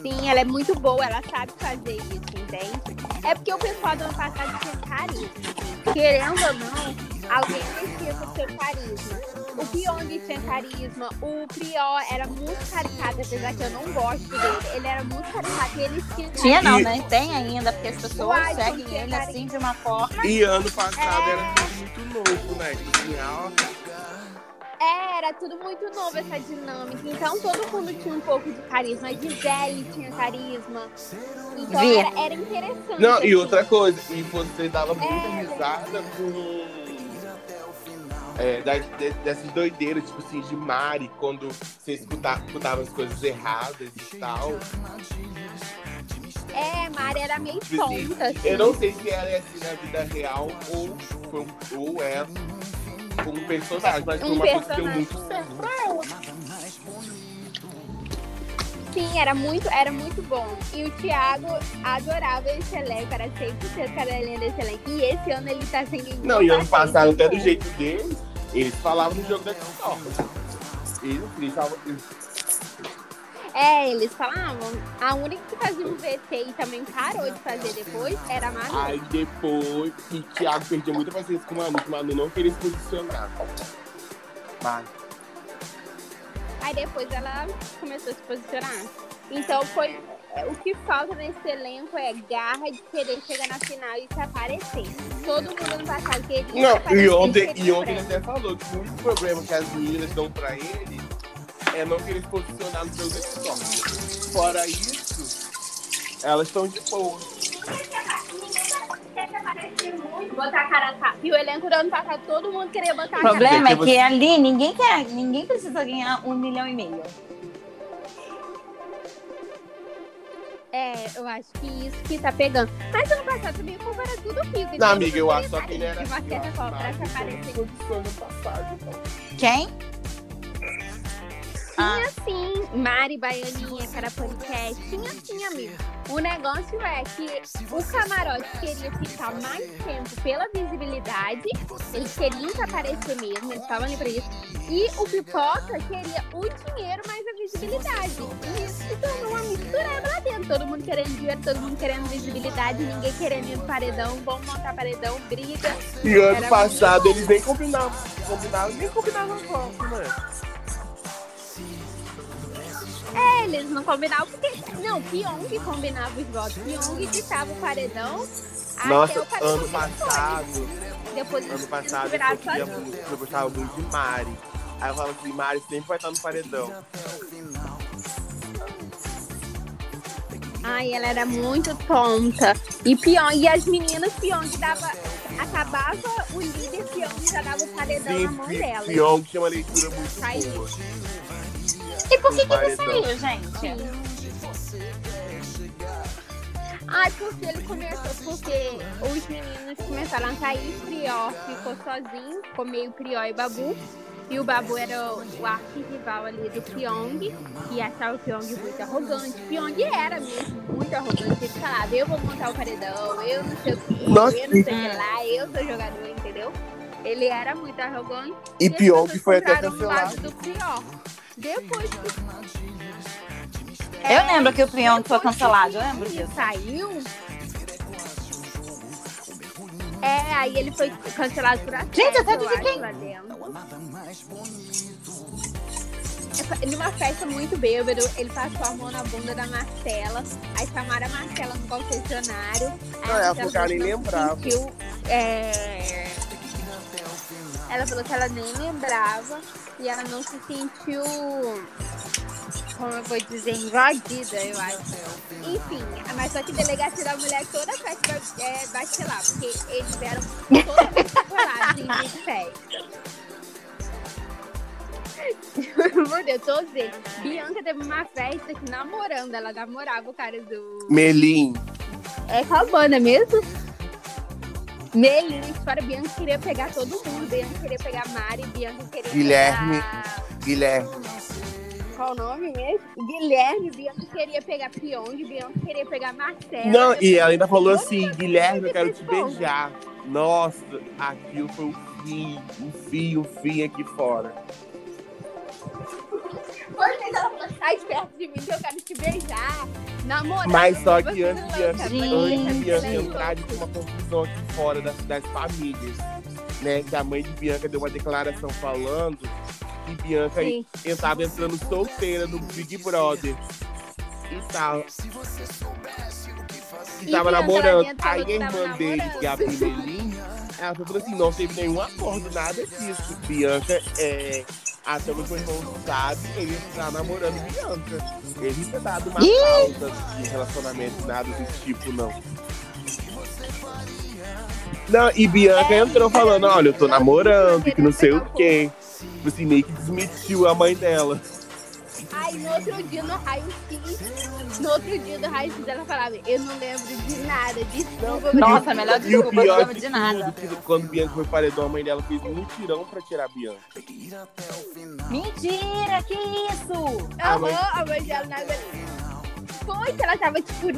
Sim, ela é muito boa, ela sabe fazer isso, entende? É porque o pessoal do ano passado tinha carisma. Querendo ou não, alguém mexia com o seu carisma. O Pyong tinha carisma, o Prior era muito caricato, apesar que eu não gosto dele. Ele era muito caricato e eles tinham Tinha não, E- né? Tem ainda, porque as pessoas Uai, seguem ele cara, assim de uma forma. E ano passado era tudo muito novo, né? É, era tudo muito novo essa dinâmica. Então todo mundo tinha um pouco de carisma. A Gisele tinha carisma. Então era, era interessante. Não, e assim. outra coisa, e você dava muita É. risada com. É, das- de- dessas doideiras, tipo assim, de Mari, quando você escutava, escutava as coisas erradas e tal. É, Mari era meio Tipo assim, tonta. Assim. Eu não sei se ela é assim na vida real ou, foi um- ou é um personagem, mas foi Um uma coisa que deu personagem. muito certo pra ela. Sim, era muito, era muito bom. E o Thiago adorava esse elenco, era 100% cadelinha desse elenco. E esse ano ele tá sendo Não, e ano passado, até do jeito deles, eles falavam no jogo da Copa. Eles, eles estavam. É, eles falavam. A única que fazia um VT e também parou de fazer depois era a Manu. Aí depois, e Thiago perdia muita paciência com o Manu, que o Manu não queria se posicionar. Mas, Aí depois ela começou a se posicionar. Então foi. O que falta nesse elenco é garra de querer chegar na final e se aparecer. Todo mundo no passado queria. não, e ontem, e ontem ele até falou que o único problema que as meninas dão pra ele é não querer se posicionar no jogo da história. Fora isso, elas estão de boa. Botar a cara a tapa. E o elenco do ano passado, todo mundo queria botar O a cara problema é que ali ninguém quer, ninguém precisa ganhar um milhão e meio. É, eu acho que isso que tá pegando. Mas ano passado também o povo era tudo rico. Não, então amiga, eu acho só que ele era De uma assim, certa ó, forma, pra mas se ele aparecer. foi então. Quem? Ah, Tinha sim, Mari Baianinha, que podcast. Tinha sim, amigo. O negócio é que o camarote queria ficar mais tempo pela visibilidade. Eles queriam se aparecer mesmo, eles estavam ali pra isso. E o Pipoca queria o dinheiro mais a visibilidade. E isso se tornou uma misturada lá dentro. Todo mundo querendo dinheiro, todo mundo querendo visibilidade, ninguém querendo ir no paredão. Vamos montar paredão, briga. E ano Era passado eles nem combinavam, combinavam nem combinavam voto, né? É, eles não combinavam porque. Não, Pyong combinava os votos. Pyong ditava o paredão. até Nossa, o paredão ano passado, Depois ano passado eu, queria muito, eu gostava muito de Mari. Aí eu falava assim, Mari sempre vai estar no paredão. Ai, ela era muito tonta. E Pyong, e as meninas, Pyong dava. Acabava o líder, Pyong já dava o paredão na mão Sim, dela. Pyong tinha uma leitura muito Saiu. boa. E por que, que ele saiu, gente? Ai, porque ele começou, porque os meninos começaram a sair, Prior ficou sozinho, ficou meio Prior e Babu. E o Babu era o, arquirrival ali do Pyong, e achava o Pyong muito arrogante. Pyong era mesmo muito arrogante. Ele falava, eu vou montar o paredão, eu não sei o Nossa. eu não sei o que lá, eu sou jogador, entendeu? Ele era muito arrogante. E as Pyong foi até cancelado. do Prior. Depois que Eu lembro que o Pyong foi cancelado, eu o lembro disso. Saiu. É, aí ele foi cancelado por assédio, Gente, eu de quem? É, Numa festa muito bêbado, ele passou a mão na bunda da Marcela, aí chamaram a Marcela no confessionário. Aí Não, a ela nem se lembrava. sentiu, é, Ela falou que ela nem lembrava e ela não se sentiu como eu vou dizer, invadida, eu acho. Enfim, mas só que delegacia da mulher toda festa é, bate lá, porque eles eram totalmente separados em de festa. Meu Deus, todos eles. Bianca teve uma festa que namorando, ela namorava o cara do. Melim. É qual banda mesmo? Melina, história, Bianca queria pegar todo mundo. Bianca queria pegar Mari, Bianca queria Guilherme. pegar... Guilherme. Qual o nome mesmo? Guilherme, Bianca queria pegar Pyong, Bianca queria pegar Marcelo. Não, e ela ainda falou assim, Guilherme, eu quero te beijar. Nossa, aquilo foi o fim, o fim, o fim aqui fora. Quando ela falou, sai de perto de mim que eu quero te beijar. Namorado. Mas só que antes de antes, antes de Bianca louca. entrar, de uma confusão aqui fora das, das famílias. Né? Que a mãe de Bianca deu uma declaração falando que Bianca Sim. estava entrando solteira no Big Brother. E tal. E E tava namorando. Aí a irmã dele, que é a ela falou assim: não teve nenhum acordo, nada disso. Bianca é. Até o meu irmão sabe, ele tá namorando Bianca. Ele tinha dado uma pausa de relacionamento, nada desse tipo, não. Não, e Bianca entrou falando, olha, eu tô namorando, que não sei o quê. Tipo assim, meio que desmentiu a mãe dela. Aí no outro dia no raio-x, no outro dia do raio-x ela falava, eu não lembro de nada, desculpa. Nossa, melhor desculpa, não pior lembro de nada. que quando Bianca foi paredão, a mãe dela fez um mutirão pra tirar a Bianca. Mentira, que isso? Ah, Aham, a mãe dela na Foi que ela tava tipo.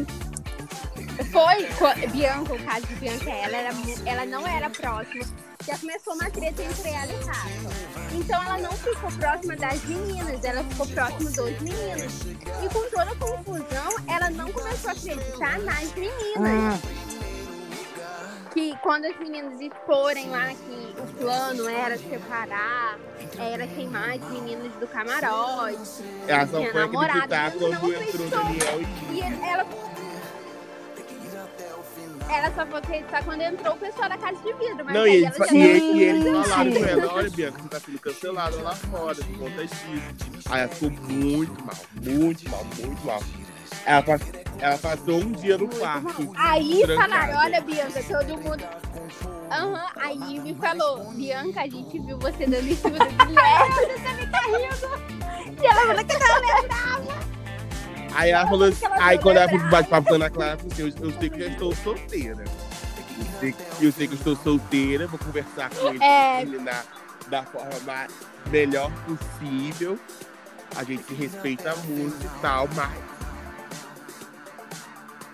Foi, Bianca, o caso de Bianca, ela, era, ela não era próxima. Já começou uma treta entre ela e Rafa. Então ela não ficou próxima das meninas, ela ficou próxima dos meninos. E com toda a confusão, ela não começou a acreditar nas meninas. Que quando as meninas exporem lá que o plano era separar, era queimar as meninas do camarote. Ela só foi acreditar mas quando entrou. Daniel e E ela. Ela só foi acreditar quando entrou o pessoal da casa de vidro. Mas Não, e ela e, ele- e eles falaram com ela, olha, Bianca, você tá sendo cancelada lá fora, por conta disso. Aí ela ficou muito mal, muito mal, muito mal. Ela, pa- ela passou um dia no quarto. Aí trancada. falaram, olha, Bianca, todo mundo. Aham, aí me falou, Bianca, a gente viu você dando em cima do Guilherme, você tá me carregando. E ela falou que ela lembrava. Aí ela falou assim, Ela aí quando ela foi lembrava. bate papo com a Ana Clara, falou assim, eu, eu sei que já estou solteira. Eu sei, que- eu sei que eu estou solteira, vou conversar com ele, É. terminar da forma mais, melhor possível. A gente se respeita muito e tal, mas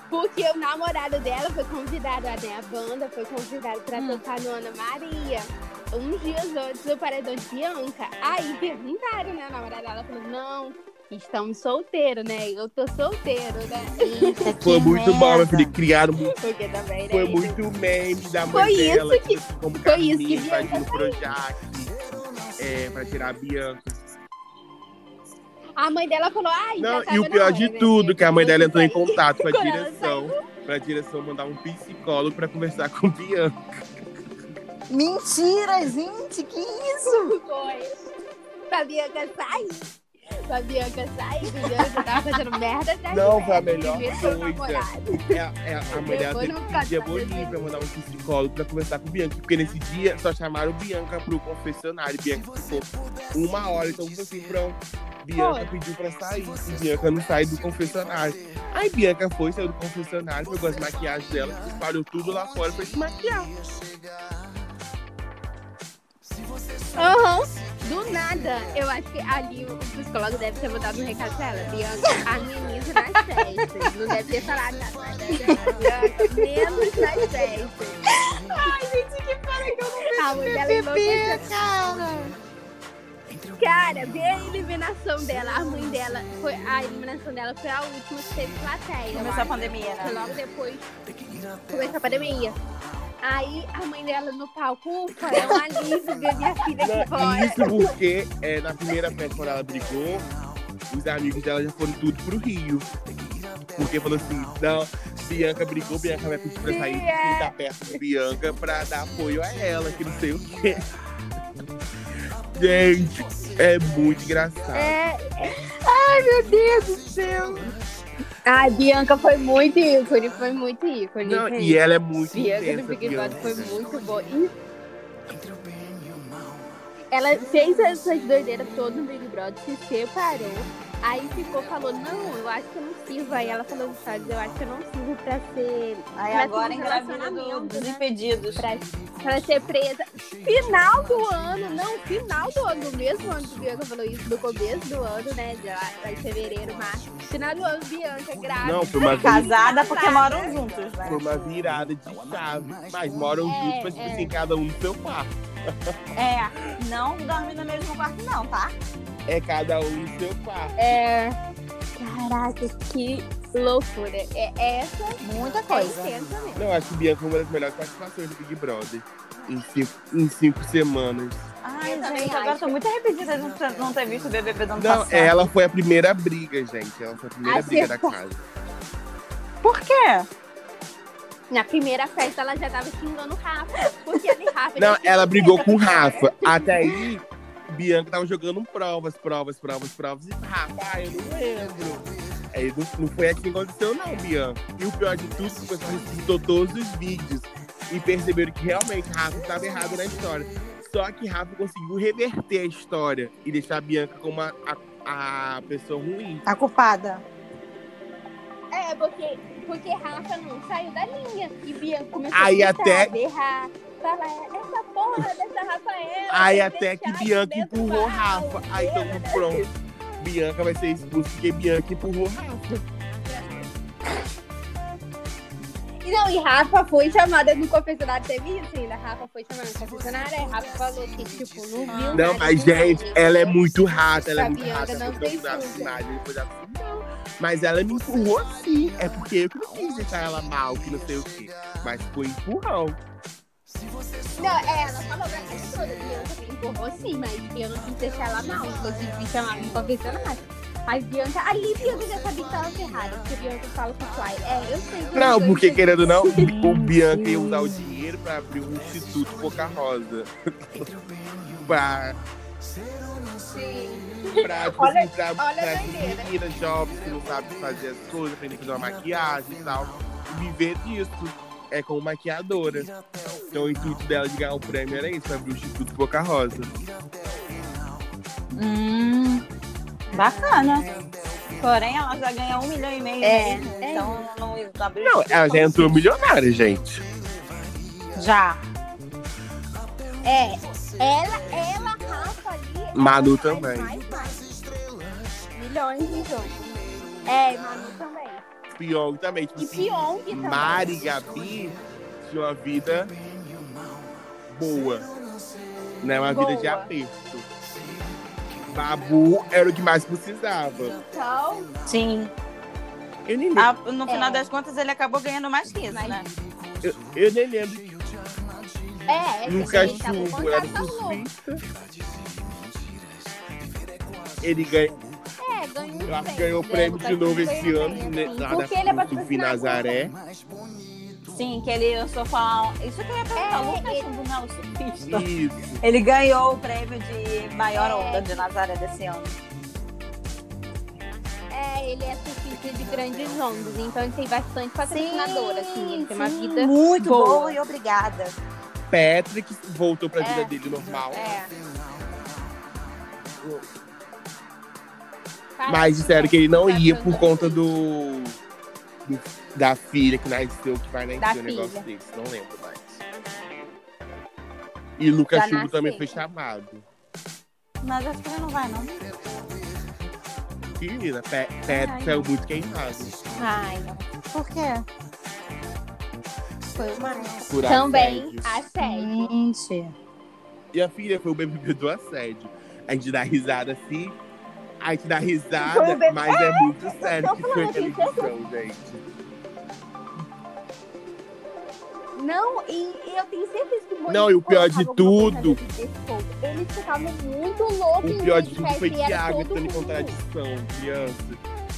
Porque o namorado dela foi convidado, né, a banda foi convidado pra tocar no Ana Maria. Uns dias antes do paredão de Bianca. Aí perguntaram, né? A namorada dela falou, não, estamos solteiros, né? Eu tô solteiro, né? Que foi muito bom, filho. Criaram muito Porque também, né? Foi muito meme da mãe Foi isso dela, que- tipo, como foi isso Carminha que invadindo Bianca Projac, é, pra tirar a Bianca. A mãe dela falou, ai, Não, e o pior de né, tudo, que a mãe dela entrou em contato com a direção, pra direção mandar um psicólogo pra conversar com Bianca. Mentira, gente, que isso? Foi. Pra Bianca sair. Pra Bianca entendeu? Você tava fazendo merda atrás Não, foi a melhor coisa. É, é, a mãe dela Depois teve não que ficar pedir a fazendo Boninho isso. pra mandar um psicólogo pra conversar com Bianca, porque nesse dia só chamaram Bianca pro confessionário. Bianca ficou uma hora, então assim, pronto. Bianca Foi. pediu pra sair, e Bianca não sai do confessionário. Aí Bianca foi, saiu do confessionário, pegou as maquiagens dela, espalhou tudo lá fora pra se maquiar. Aham. Do nada, eu acho que ali o psicólogo deve ter mandado um recado pra ela. Bianca, ameniza nas festas. Não deve ter falado nada. falado, Bianca, menos nas festas. Ai, gente, que para que eu não A mãe dela enlouqueceu. cara. Cara, vê a eliminação dela. A mãe dela, foi, a eliminação dela foi a última que teve plateia. Começou a pandemia, né? logo depois começou a pandemia. Aí a mãe dela no palco, ufa, é um alívio ver minha filha aqui fora. Isso porque é, na primeira festa, quando ela brigou, os amigos dela já foram tudo pro Rio. Porque falou assim, não, Bianca brigou, Bianca vai pedir pra sair quem é. tá perto da Bianca pra dar apoio a ela, que não sei o quê. Gente, é muito engraçado. É. Ai, meu Deus do céu. Ai, Bianca foi muito ícone, foi muito ícone. Não, e ela é muito Bianca intensa, Big Brother foi muito boa. E ela fez essas doideiras todas no Big Brother, se separou. Aí ficou, falou, não, eu acho que eu não sirvo. Aí ela falou stories, eu acho que eu não sirvo pra ser. Aí pra agora um engravida dos né? impedidos. Pra, pra ser presa. Final do ano, não, final do ano, do mesmo ano que Bianca falou isso, do começo do ano, né? De lá, lá em fevereiro, março. Final do ano, Bianca, grávida. Não, foi uma, vi- Casada porque moram juntos, né? foi uma virada de chave. Mas moram É, juntos, mas tipo é. assim, cada um no seu quarto. É, não dorme no mesmo quarto, não, tá? É cada um no seu quarto. É. Caraca, que loucura. É essa Muita é coisa. intensa mesmo. Não, eu acho que Bianca foi uma das melhores participações do Big Brother. Em cinco, em cinco semanas. Ai, Eu gente, agora acho. tô muito arrependida de não ter, não ter visto o BBB do ano Não, passado. ela foi a primeira briga, gente. Ela foi a primeira briga da Acertou. casa. Por quê? Na primeira festa ela já tava xingando o Rafa. Porque ele Rafa. Não, ele ela brigou com o Rafa. Até aí, Bianca tava jogando provas, provas, provas, provas. E Rafa, ah, eu não lembro. Aí não, não foi assim que aconteceu, não, Bianca. E o pior de tudo, é que o pessoal visitou todos os vídeos e perceberam que realmente Rafa estava errado na história. Só que Rafa conseguiu reverter a história e deixar a Bianca como a, a, a pessoa ruim. A culpada. É, porque, porque Rafa não saiu da linha. E Bianca começou Aí a até- berrar. Falar, essa porra dessa Rafaela. Aí até que Bianca empurrou Rafa. Aí mundo pronto. Bianca vai ser expulsa porque Bianca empurrou Rafa. E não, e Rafa foi chamada no confessionário, teve isso ainda. Rafa foi chamada no confessionário, aí Rafa falou que, tipo, não viu Não, mas, gente, ela é muito rata, ela é muito rata. não não. Mas ela me empurrou sim. É porque eu que não quis deixar ela mal, que não sei o quê. Mas foi empurrão. Não, é, ela falou pra mim toda, Bianca me empurrou sim, mas eu não quis deixar ela mal, então eu tive que chamar no confessionário. Aí Bianca, ali Bianca já sabia que tava ferrada, porque Bianca fala com o pai. É, eu sei. que Não, eu porque sei. querendo ou não, o Bianca ia usar o dinheiro pra abrir um instituto Boca Rosa. pra, Sim. pra, tipo Olha- assim, pra, olha pra meninas jovens que não sabem fazer as coisas, aprender a fazer uma maquiagem e tal. E viver disso. É como maquiadora. Então o intuito dela de ganhar o prêmio era isso, abrir o Instituto Boca Rosa. Hum, bacana. Porém, ela já ganha um milhão e meio. É, mesmo, é. Então não, não abriu Não, ela já entrou milionária, gente. Já. É, ela, ela, Rafa ali. Manu também. Mais, mais. Milhões milhões. É, Manu. Pyong também. Tipo E assim, Pyong também. Mari e Gabi tinham uma vida boa. Né? Uma vida de Boa. aperto. Babu era o que mais precisava. Então, Sim. Eu nem lembro. Ah, no final É. das contas, ele acabou ganhando mais que isso, né? Eu, eu nem lembro. é, tá com Chuvo era surfista. Ele ganha, É, ganhou eu acho que prêmio, ganhou o né? prêmio de novo esse ganhou ano, né, Porque ele é patrocinado Nazaré. Sim, que ele, eu sou falar. Isso que eu ia perguntar, É, Lucas ele- não, o surfista. Isso. Ele ganhou o prêmio de maior É. onda de Nazaré desse ano. É, ele é surfista de grandes ondas, então ele tem bastante patrocinadora, assim, ele tem uma sim, vida muito boa. boa. e obrigada. Patrick voltou pra vida É. dele normal. É. Mas disseram que ele não Tá ia por conta do, do- da filha que nasceu, que vai nascer um negócio desse, não lembro mais. E Lucas nasceu. também foi chamado. Mas acho que ele não vai, não. Menina, Pe- Patrick Ai, saiu muito queimado Ai, não. Por quê? Foi uma... por Também assédio. assédio. Gente. E a filha foi o BBB do assédio. A gente dá risada assim, a gente dá risada, o bebê- mas é muito sério que foi eu tenho edição, gente. Não, e, e eu tenho certeza que muito Não, e o pior de tudo-. Eles ficavam muito loucos. O pior de tudo foi Thiago entrando em contradição, criança.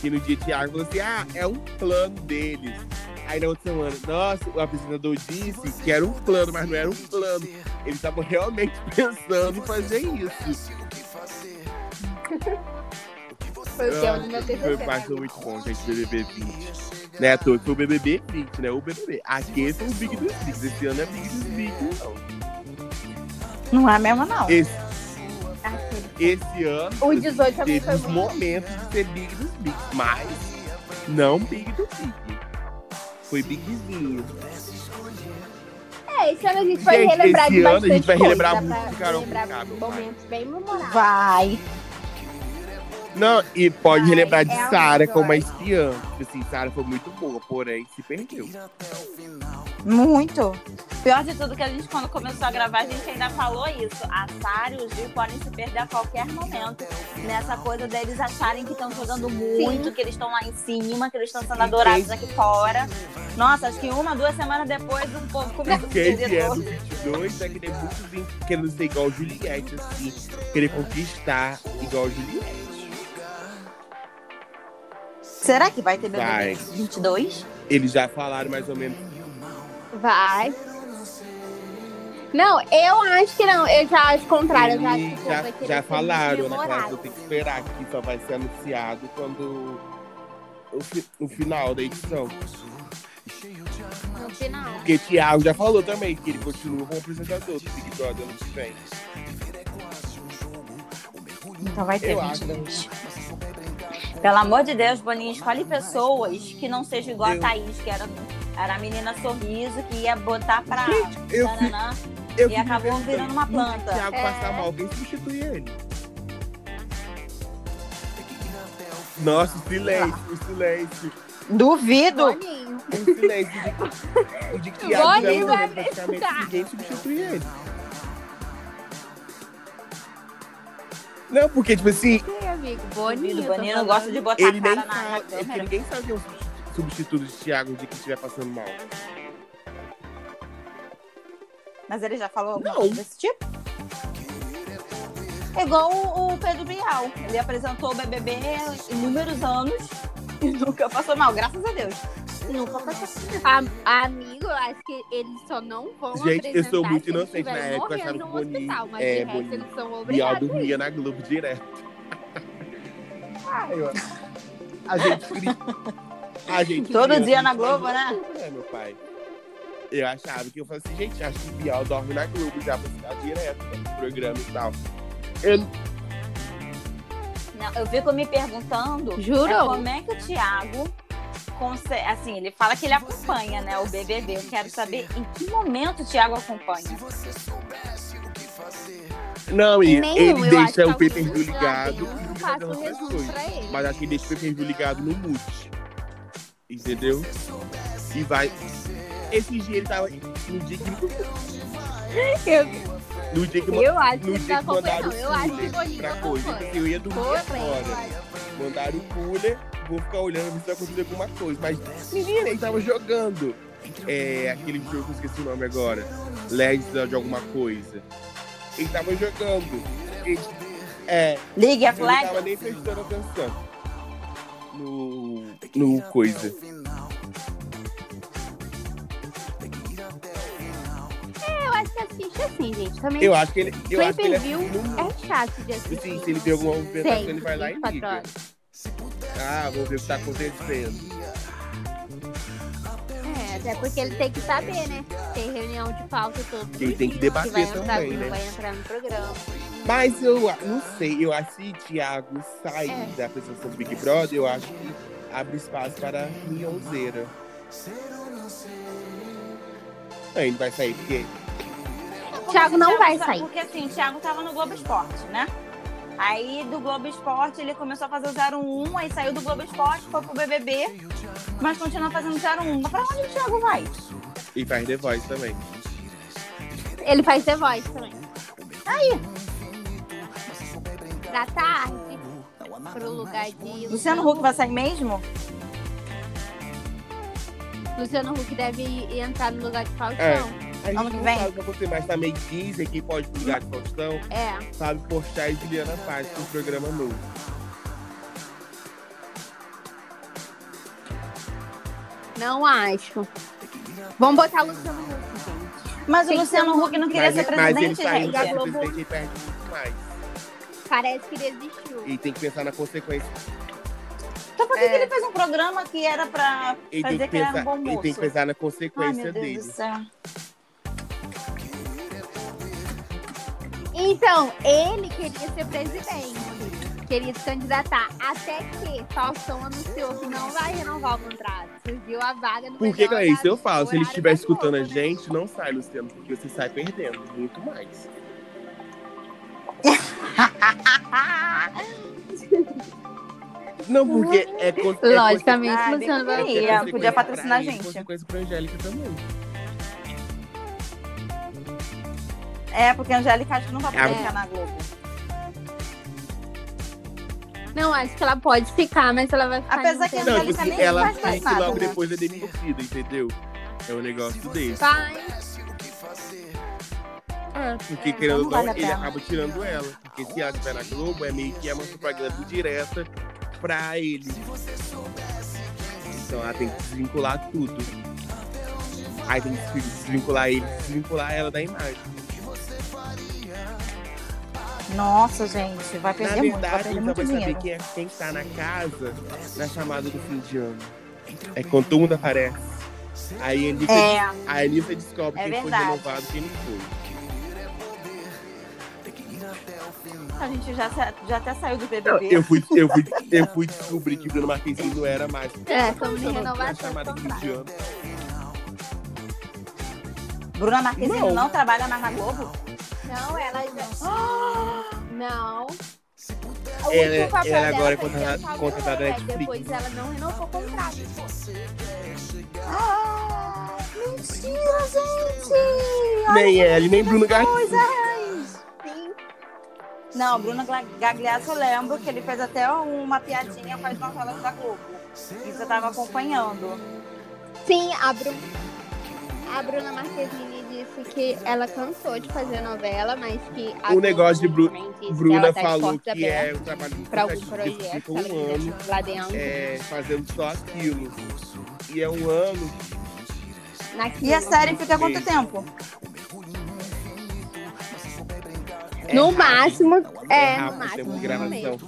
Que no dia Thiago falou assim: ah, é um plano deles. Aí na outra semana, nossa, o apresentador disse que era um plano, mas não era um plano. Eles estavam realmente pensando em fazer isso. Foi o que eu meu Ah, Foi TCC. passou muito bom, gente, BBB 20. Né, à toa foi o BBB 20, né? O BBB. Aqui foi o Big dos Bigs. Esse ano é Big dos Bigs, não. Não é mesmo, não. Esse, esse ano O 18 também teve foi os momentos de ser Big dos Big, mas não Big do Big. Foi Bigzinho. É, esse ano a gente vai Gente, relembrar esse de ano a bastante gente vai coisa, relembrar dá muito Carol relembrar momentos bem memoráveis. Vai. Não, e pode relembrar de é Sarah amor. como a espiã. Assim, Sarah foi muito boa, porém se perdeu. Muito. Pior de tudo que a gente, quando começou a gravar, a gente ainda falou isso. A Sara e o Gil podem se perder a qualquer momento. Nessa coisa deles acharem que estão jogando muito, que eles estão lá em cima, que eles estão sendo adorados aqui fora. Nossa, acho que uma, duas semanas depois, um povo começou a Quem perder vier todo. do 22 é que tem muitos vin- querendo ser igual Juliette, assim. Querer conquistar igual Juliette. Será que vai ter BBB Vai. 22? Eles já falaram mais ou menos. Vai. Não, eu acho que não. Eu já acho o contrário. Eu já acho que o já, vai já falaram, né? Claro, tem que esperar que só vai ser anunciado quando o, fi- o final da edição. No final. Porque Thiago já falou também que ele continua como apresentador do Big Brother ano que vem. Então vai ter Eu acho. 22. Pelo amor de Deus, Boninho, escolhe pessoas que não sejam igual Eu- a Thaís, que era, era a menina sorriso, que ia botar pra. Eu fi- Tananã. Eu E acabou pensando, virando uma se planta. O Thiago É. passar mal, quem substitui ele? Nossa, o silêncio, o silêncio. Duvido! Boninho. O silêncio de, o de que Boninho vai ninguém substitui ele. Não, porque, tipo assim, Sim, amigo. Boninho. o Boninho não gosta de botar ele a nem cara na, fala, é porque câmera. ninguém sabe quem é substitu- substituto de Thiago de que estiver passando mal. Mas ele já falou alguma Não. coisa desse tipo? É igual o, o Pedro Bial. Ele apresentou o BBB inúmeros anos e nunca passou mal, graças a Deus. Nunca passou A- amigo, eu acho que eles só não vão Gente, eu sou muito inocente. Na época eu achava que Boninho- hospital, mas é, de resto Boninho. eles são Bial dormia na Globo direto. Ai, ó. A gente. A gente Todo dia a na Globo, né? loucura, meu pai? Eu achava que eu falei assim, gente, acho que o Bial dorme na Globo já pra ficar direto no programa e tal. Eu, Não, eu fico me perguntando Juro? é, como é que o Thiago. Assim, ele fala que ele acompanha, né? O BBB. Eu quero saber em que momento o Thiago acompanha. não, e Nenhum, ele eu deixa que o pay-per-view alguns ligado e passa fazendo o resumo pra ele. Mas acho que deixa o pay-per-view ligado no mute. Entendeu? E vai. Esse dia ele tava. No dia que, Eu, no dia que, eu acho que no ele dia tá que mandaram. Eu acho que pra coisa. eu ia dormir fora. eu Mandaram o cooler, vou ficar olhando ver se vai acontecer alguma coisa. Mas, menina, ele tava jogando. É, aquele jogo que eu esqueci o nome agora. Legends de alguma coisa. Ele tava jogando. Ele, é, League of ele não tava Legends. nem prestando atenção. No. No coisa. Eu acho que assiste assim, gente. Também Eu acho que ele. Eu acho que ele no é chato de assistir. Assim, se ele vê alguma movimentação, ele vai lá e 24 liga. Ah, vou ver o que tá acontecendo. É, até porque ele tem que saber, né? Tem reunião de pauta todo Ele tem que debater vai entrar, também, não né? vai entrar no programa. Mas eu não sei, eu acho que se Thiago sair É. da apresentação do Big Brother, eu acho que abre espaço para Mionzeira. Aí ele vai sair, porque Thiago não vai sair. Porque assim, o Thiago tava no Globo Esporte, né? Aí do Globo Esporte ele começou a fazer o 01, aí saiu do Globo Esporte, foi pro BBB, mas continua fazendo 01. Mas pra onde o Thiago vai? ele faz The Voice também. Ele faz The Voice também. Aí. Da tarde. Pro lugar de. Luciano Huck vai sair mesmo? Luciano Huck deve entrar no lugar de Faustão. A gente Ano que não vem? sabe o que mas tá meio Disney, quem pode ligar de Faustão, É. sabe Porchat e Juliana Paz com um programa novo. Não acho. Vamos botar Luciano Huck, gente. Mas Tem o que Luciano Huck não queria mas, ser mas ele presidente, saindo gente. Globo- presidente, ele perde muito mais. Parece que ele desistiu. E tem que pensar na consequência. Então por que, É. que ele fez um programa que era pra Ele tem, fazer que que ele era um pensar, bom ele moço? tem que pensar na Ai, consequência meu Deus dele. do céu. Então, ele queria ser presidente. Queria se candidatar. Até que Faustão anunciou que não vai renovar o contrato. Surgiu a vaga no Por que, melhor Clarice? Eu falo, se ele estiver escutando a né? gente, não sai, Luciano, porque você sai perdendo muito mais. Não, porque é. é Logicamente, Luciano vai consequência podia patrocinar a gente. Consequência pra Angélica também. É, porque a Angélica acho que não vai poder É. ficar na Globo. Não, acho que ela pode ficar, mas ela vai ficar. Apesar que a tempo. Não, Angélica tipo nem ela faz mais nada, logo né? depois é demitida, entendeu? É um negócio desse. Vai. É, porque É, querendo ou não ele pena. acaba tirando ela. Porque se ela estiver na Globo, é meio que é uma propaganda direta pra ele. Então ela tem que desvincular tudo. Aí tem que desvincular ele, desvincular ela da imagem. Nossa, gente, vai Na perder muito, vai verdade, perder ele só muito vai saber dinheiro. quem, é, quem tá na casa na chamada do fim de ano. É quando todo mundo aparece. Aí ele É, Aí ali você descobre É quem verdade. foi renovado e quem não foi. a gente já, sa- já até saiu do Não, BBB. eu, fui, eu, fui, eu fui descobrir que Bruno Marquezine não era mais. É, Não, renovação. Bruna Marquezine Não. não. trabalha mais na Globo? Não, ela Não. O Ela- papel ela agora dela é contratada- contratada da Netflix. Depois ela não renovou o contrato. Ah, mentira, gente! Nem ele, nem Bruno Garcia. Sim. Não, Bruno Gagliasso eu lembro que ele fez até uma piadinha com as novelas da Globo. Isso eu tava acompanhando. Sim, a, Bru... a Bruna Marquezine que ela cansou de fazer novela, mas que a O negócio de Bru- Bruna tá de falou que é um trabalho muito para algum projeto fica um ano lá dentro. é, fazendo só aquilo. E é um ano. naquilo. E a série fica quanto tempo? é No rápido, máximo, é, rápido, no máximo, de gravação.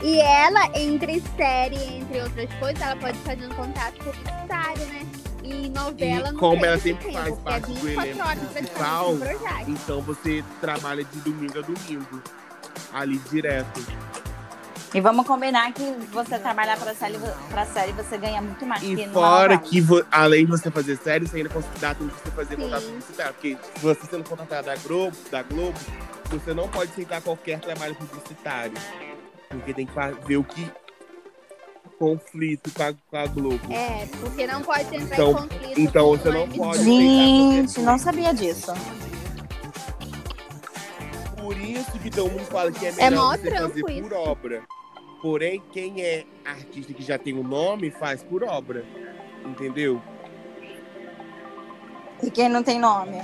E ela, entre série, entre outras coisas, ela pode fazer um contato publicitário, né? E novela E não como ela sempre tempo, faz porque parte é do 24 elenco principal. Então você trabalha de domingo a domingo. Ali direto. E vamos combinar que você trabalhar pra série, pra série você ganha muito mais. que E fora que, além de você fazer série, você ainda consegue dar tempo de você fazer Sim. contato publicitário. Porque você sendo contratado da Globo, da Globo, você não pode aceitar qualquer trabalho publicitário. Porque tem que ver o que conflito com a, com a Globo. É, porque não pode entrar Então- em conflito então com você não pode- Gente, não sabia disso. Por isso que todo mundo fala que é É melhor você fazer trampo por obra. Porém, quem é artista que já tem um nome, faz por obra. Entendeu? E quem não tem nome?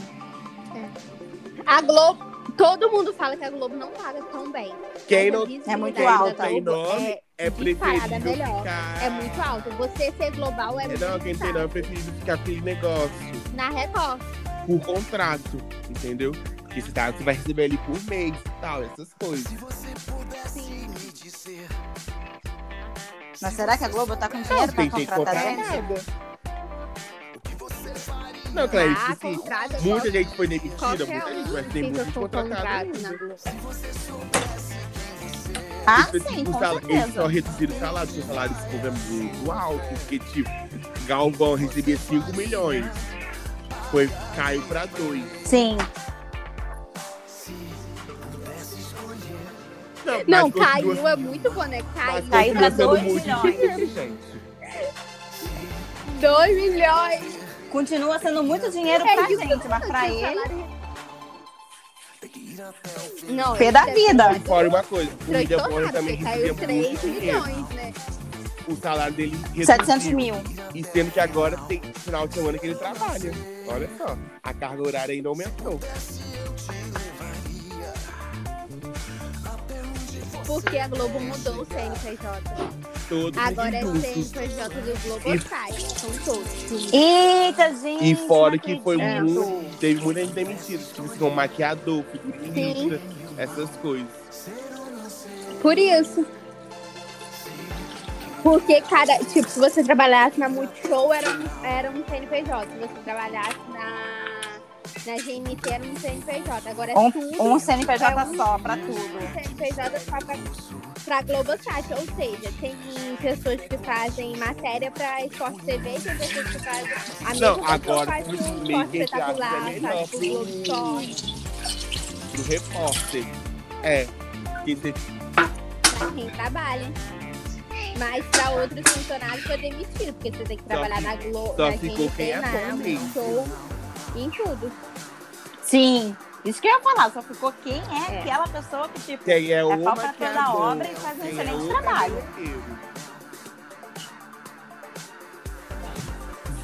A Globo, todo mundo fala que a Globo não paga tão bem. Quem a não, É muito da alta. tem Globo nome, é, é preferível melhor. ficar... é muito alto. Você ser global é, É, muito não, quem tem não, é preferível ficar aquele negócio Na Record. por contrato, entendeu? Porque você, tá, você vai receber ali por mês e tal, essas coisas. Sim. Mas será que a Globo tá com dinheiro pra tem gente contratar gente? Não, Clarice, Ah, assim, contrata muita qual- gente foi demitida, Qualquer muita gente, mas tem muita gente contratada. Ah, Tipo, sim, o com sala- Eles só reduziram o salário, porque o salário desse povo é muito alto. Porque, tipo, Galvão recebia 5 milhões. Foi, caiu pra 2. Sim. Não, mas caiu, continua- é muito bom, né? Caiu. Caiu pra continua sendo dois muito milhões. dinheiro, gente. 2 milhões. Continua sendo muito dinheiro É pra gente, mas pra ele. Não, Pé da vida. E fora uma coisa, o William Bonner também recebia caiu 3 muito dinheiro. milhões, né? O salário dele reduziu. 700 mil. E sendo que agora tem final de semana que ele trabalha. Olha só, a carga horária ainda aumentou. Porque a Globo mudou o CNPJ. Todos Agora é juntos. CNPJ do Globo sai. São todos. Eita, gente. E fora que foi muito. Teve muita gente demitida. Tipo assim, como maquiador, figurinista, essas coisas. Por isso. Porque, cara, tipo, se você trabalhasse na Multishow, era um, era um CNPJ. Se você trabalhasse na Na GNT era um CNPJ, agora é Um, tudo. um CNPJ é um só pra um tudo. CNPJ só pra, pra Globosat, ou seja, tem pessoas que fazem matéria pra Esporte TV, tem pessoas que fazem a mesma Não, pessoa agora faz meio Esporte que Espetacular, é melhor faz pro Globo Pro repórter. É. Que pra quem trabalha. Mas pra outros funcionários foi demitido, porque você tem que trabalhar na Globo, só na ficou quem é GNT, bom na mesmo. Show, em tudo. Sim, isso que eu ia falar, só ficou quem é, É. aquela pessoa que, tipo, Quem é, o pau pra toda maquiador, obra e faz um é excelente o trabalho.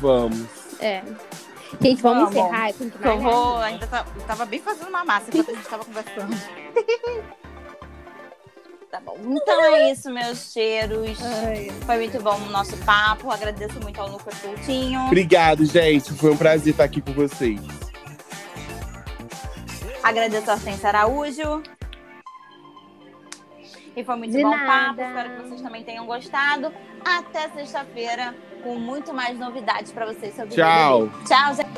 Vamos. É. Gente, vamos Vamos. encerrar. Tem que Que eu vou, ainda tá, tava bem fazendo uma massa enquanto a gente tava conversando. tá bom. Então é isso, meus cheiros. Ai. Foi muito bom o nosso papo. Agradeço muito ao Lucas Coutinho. Obrigado, gente. Foi um prazer estar aqui com vocês. Agradeço a Hortência Araújo. E foi muito De bom nada. papo. Espero que vocês também tenham gostado. Até sexta-feira com muito mais novidades para vocês sobre Tchau. BBB. Tchau, gente.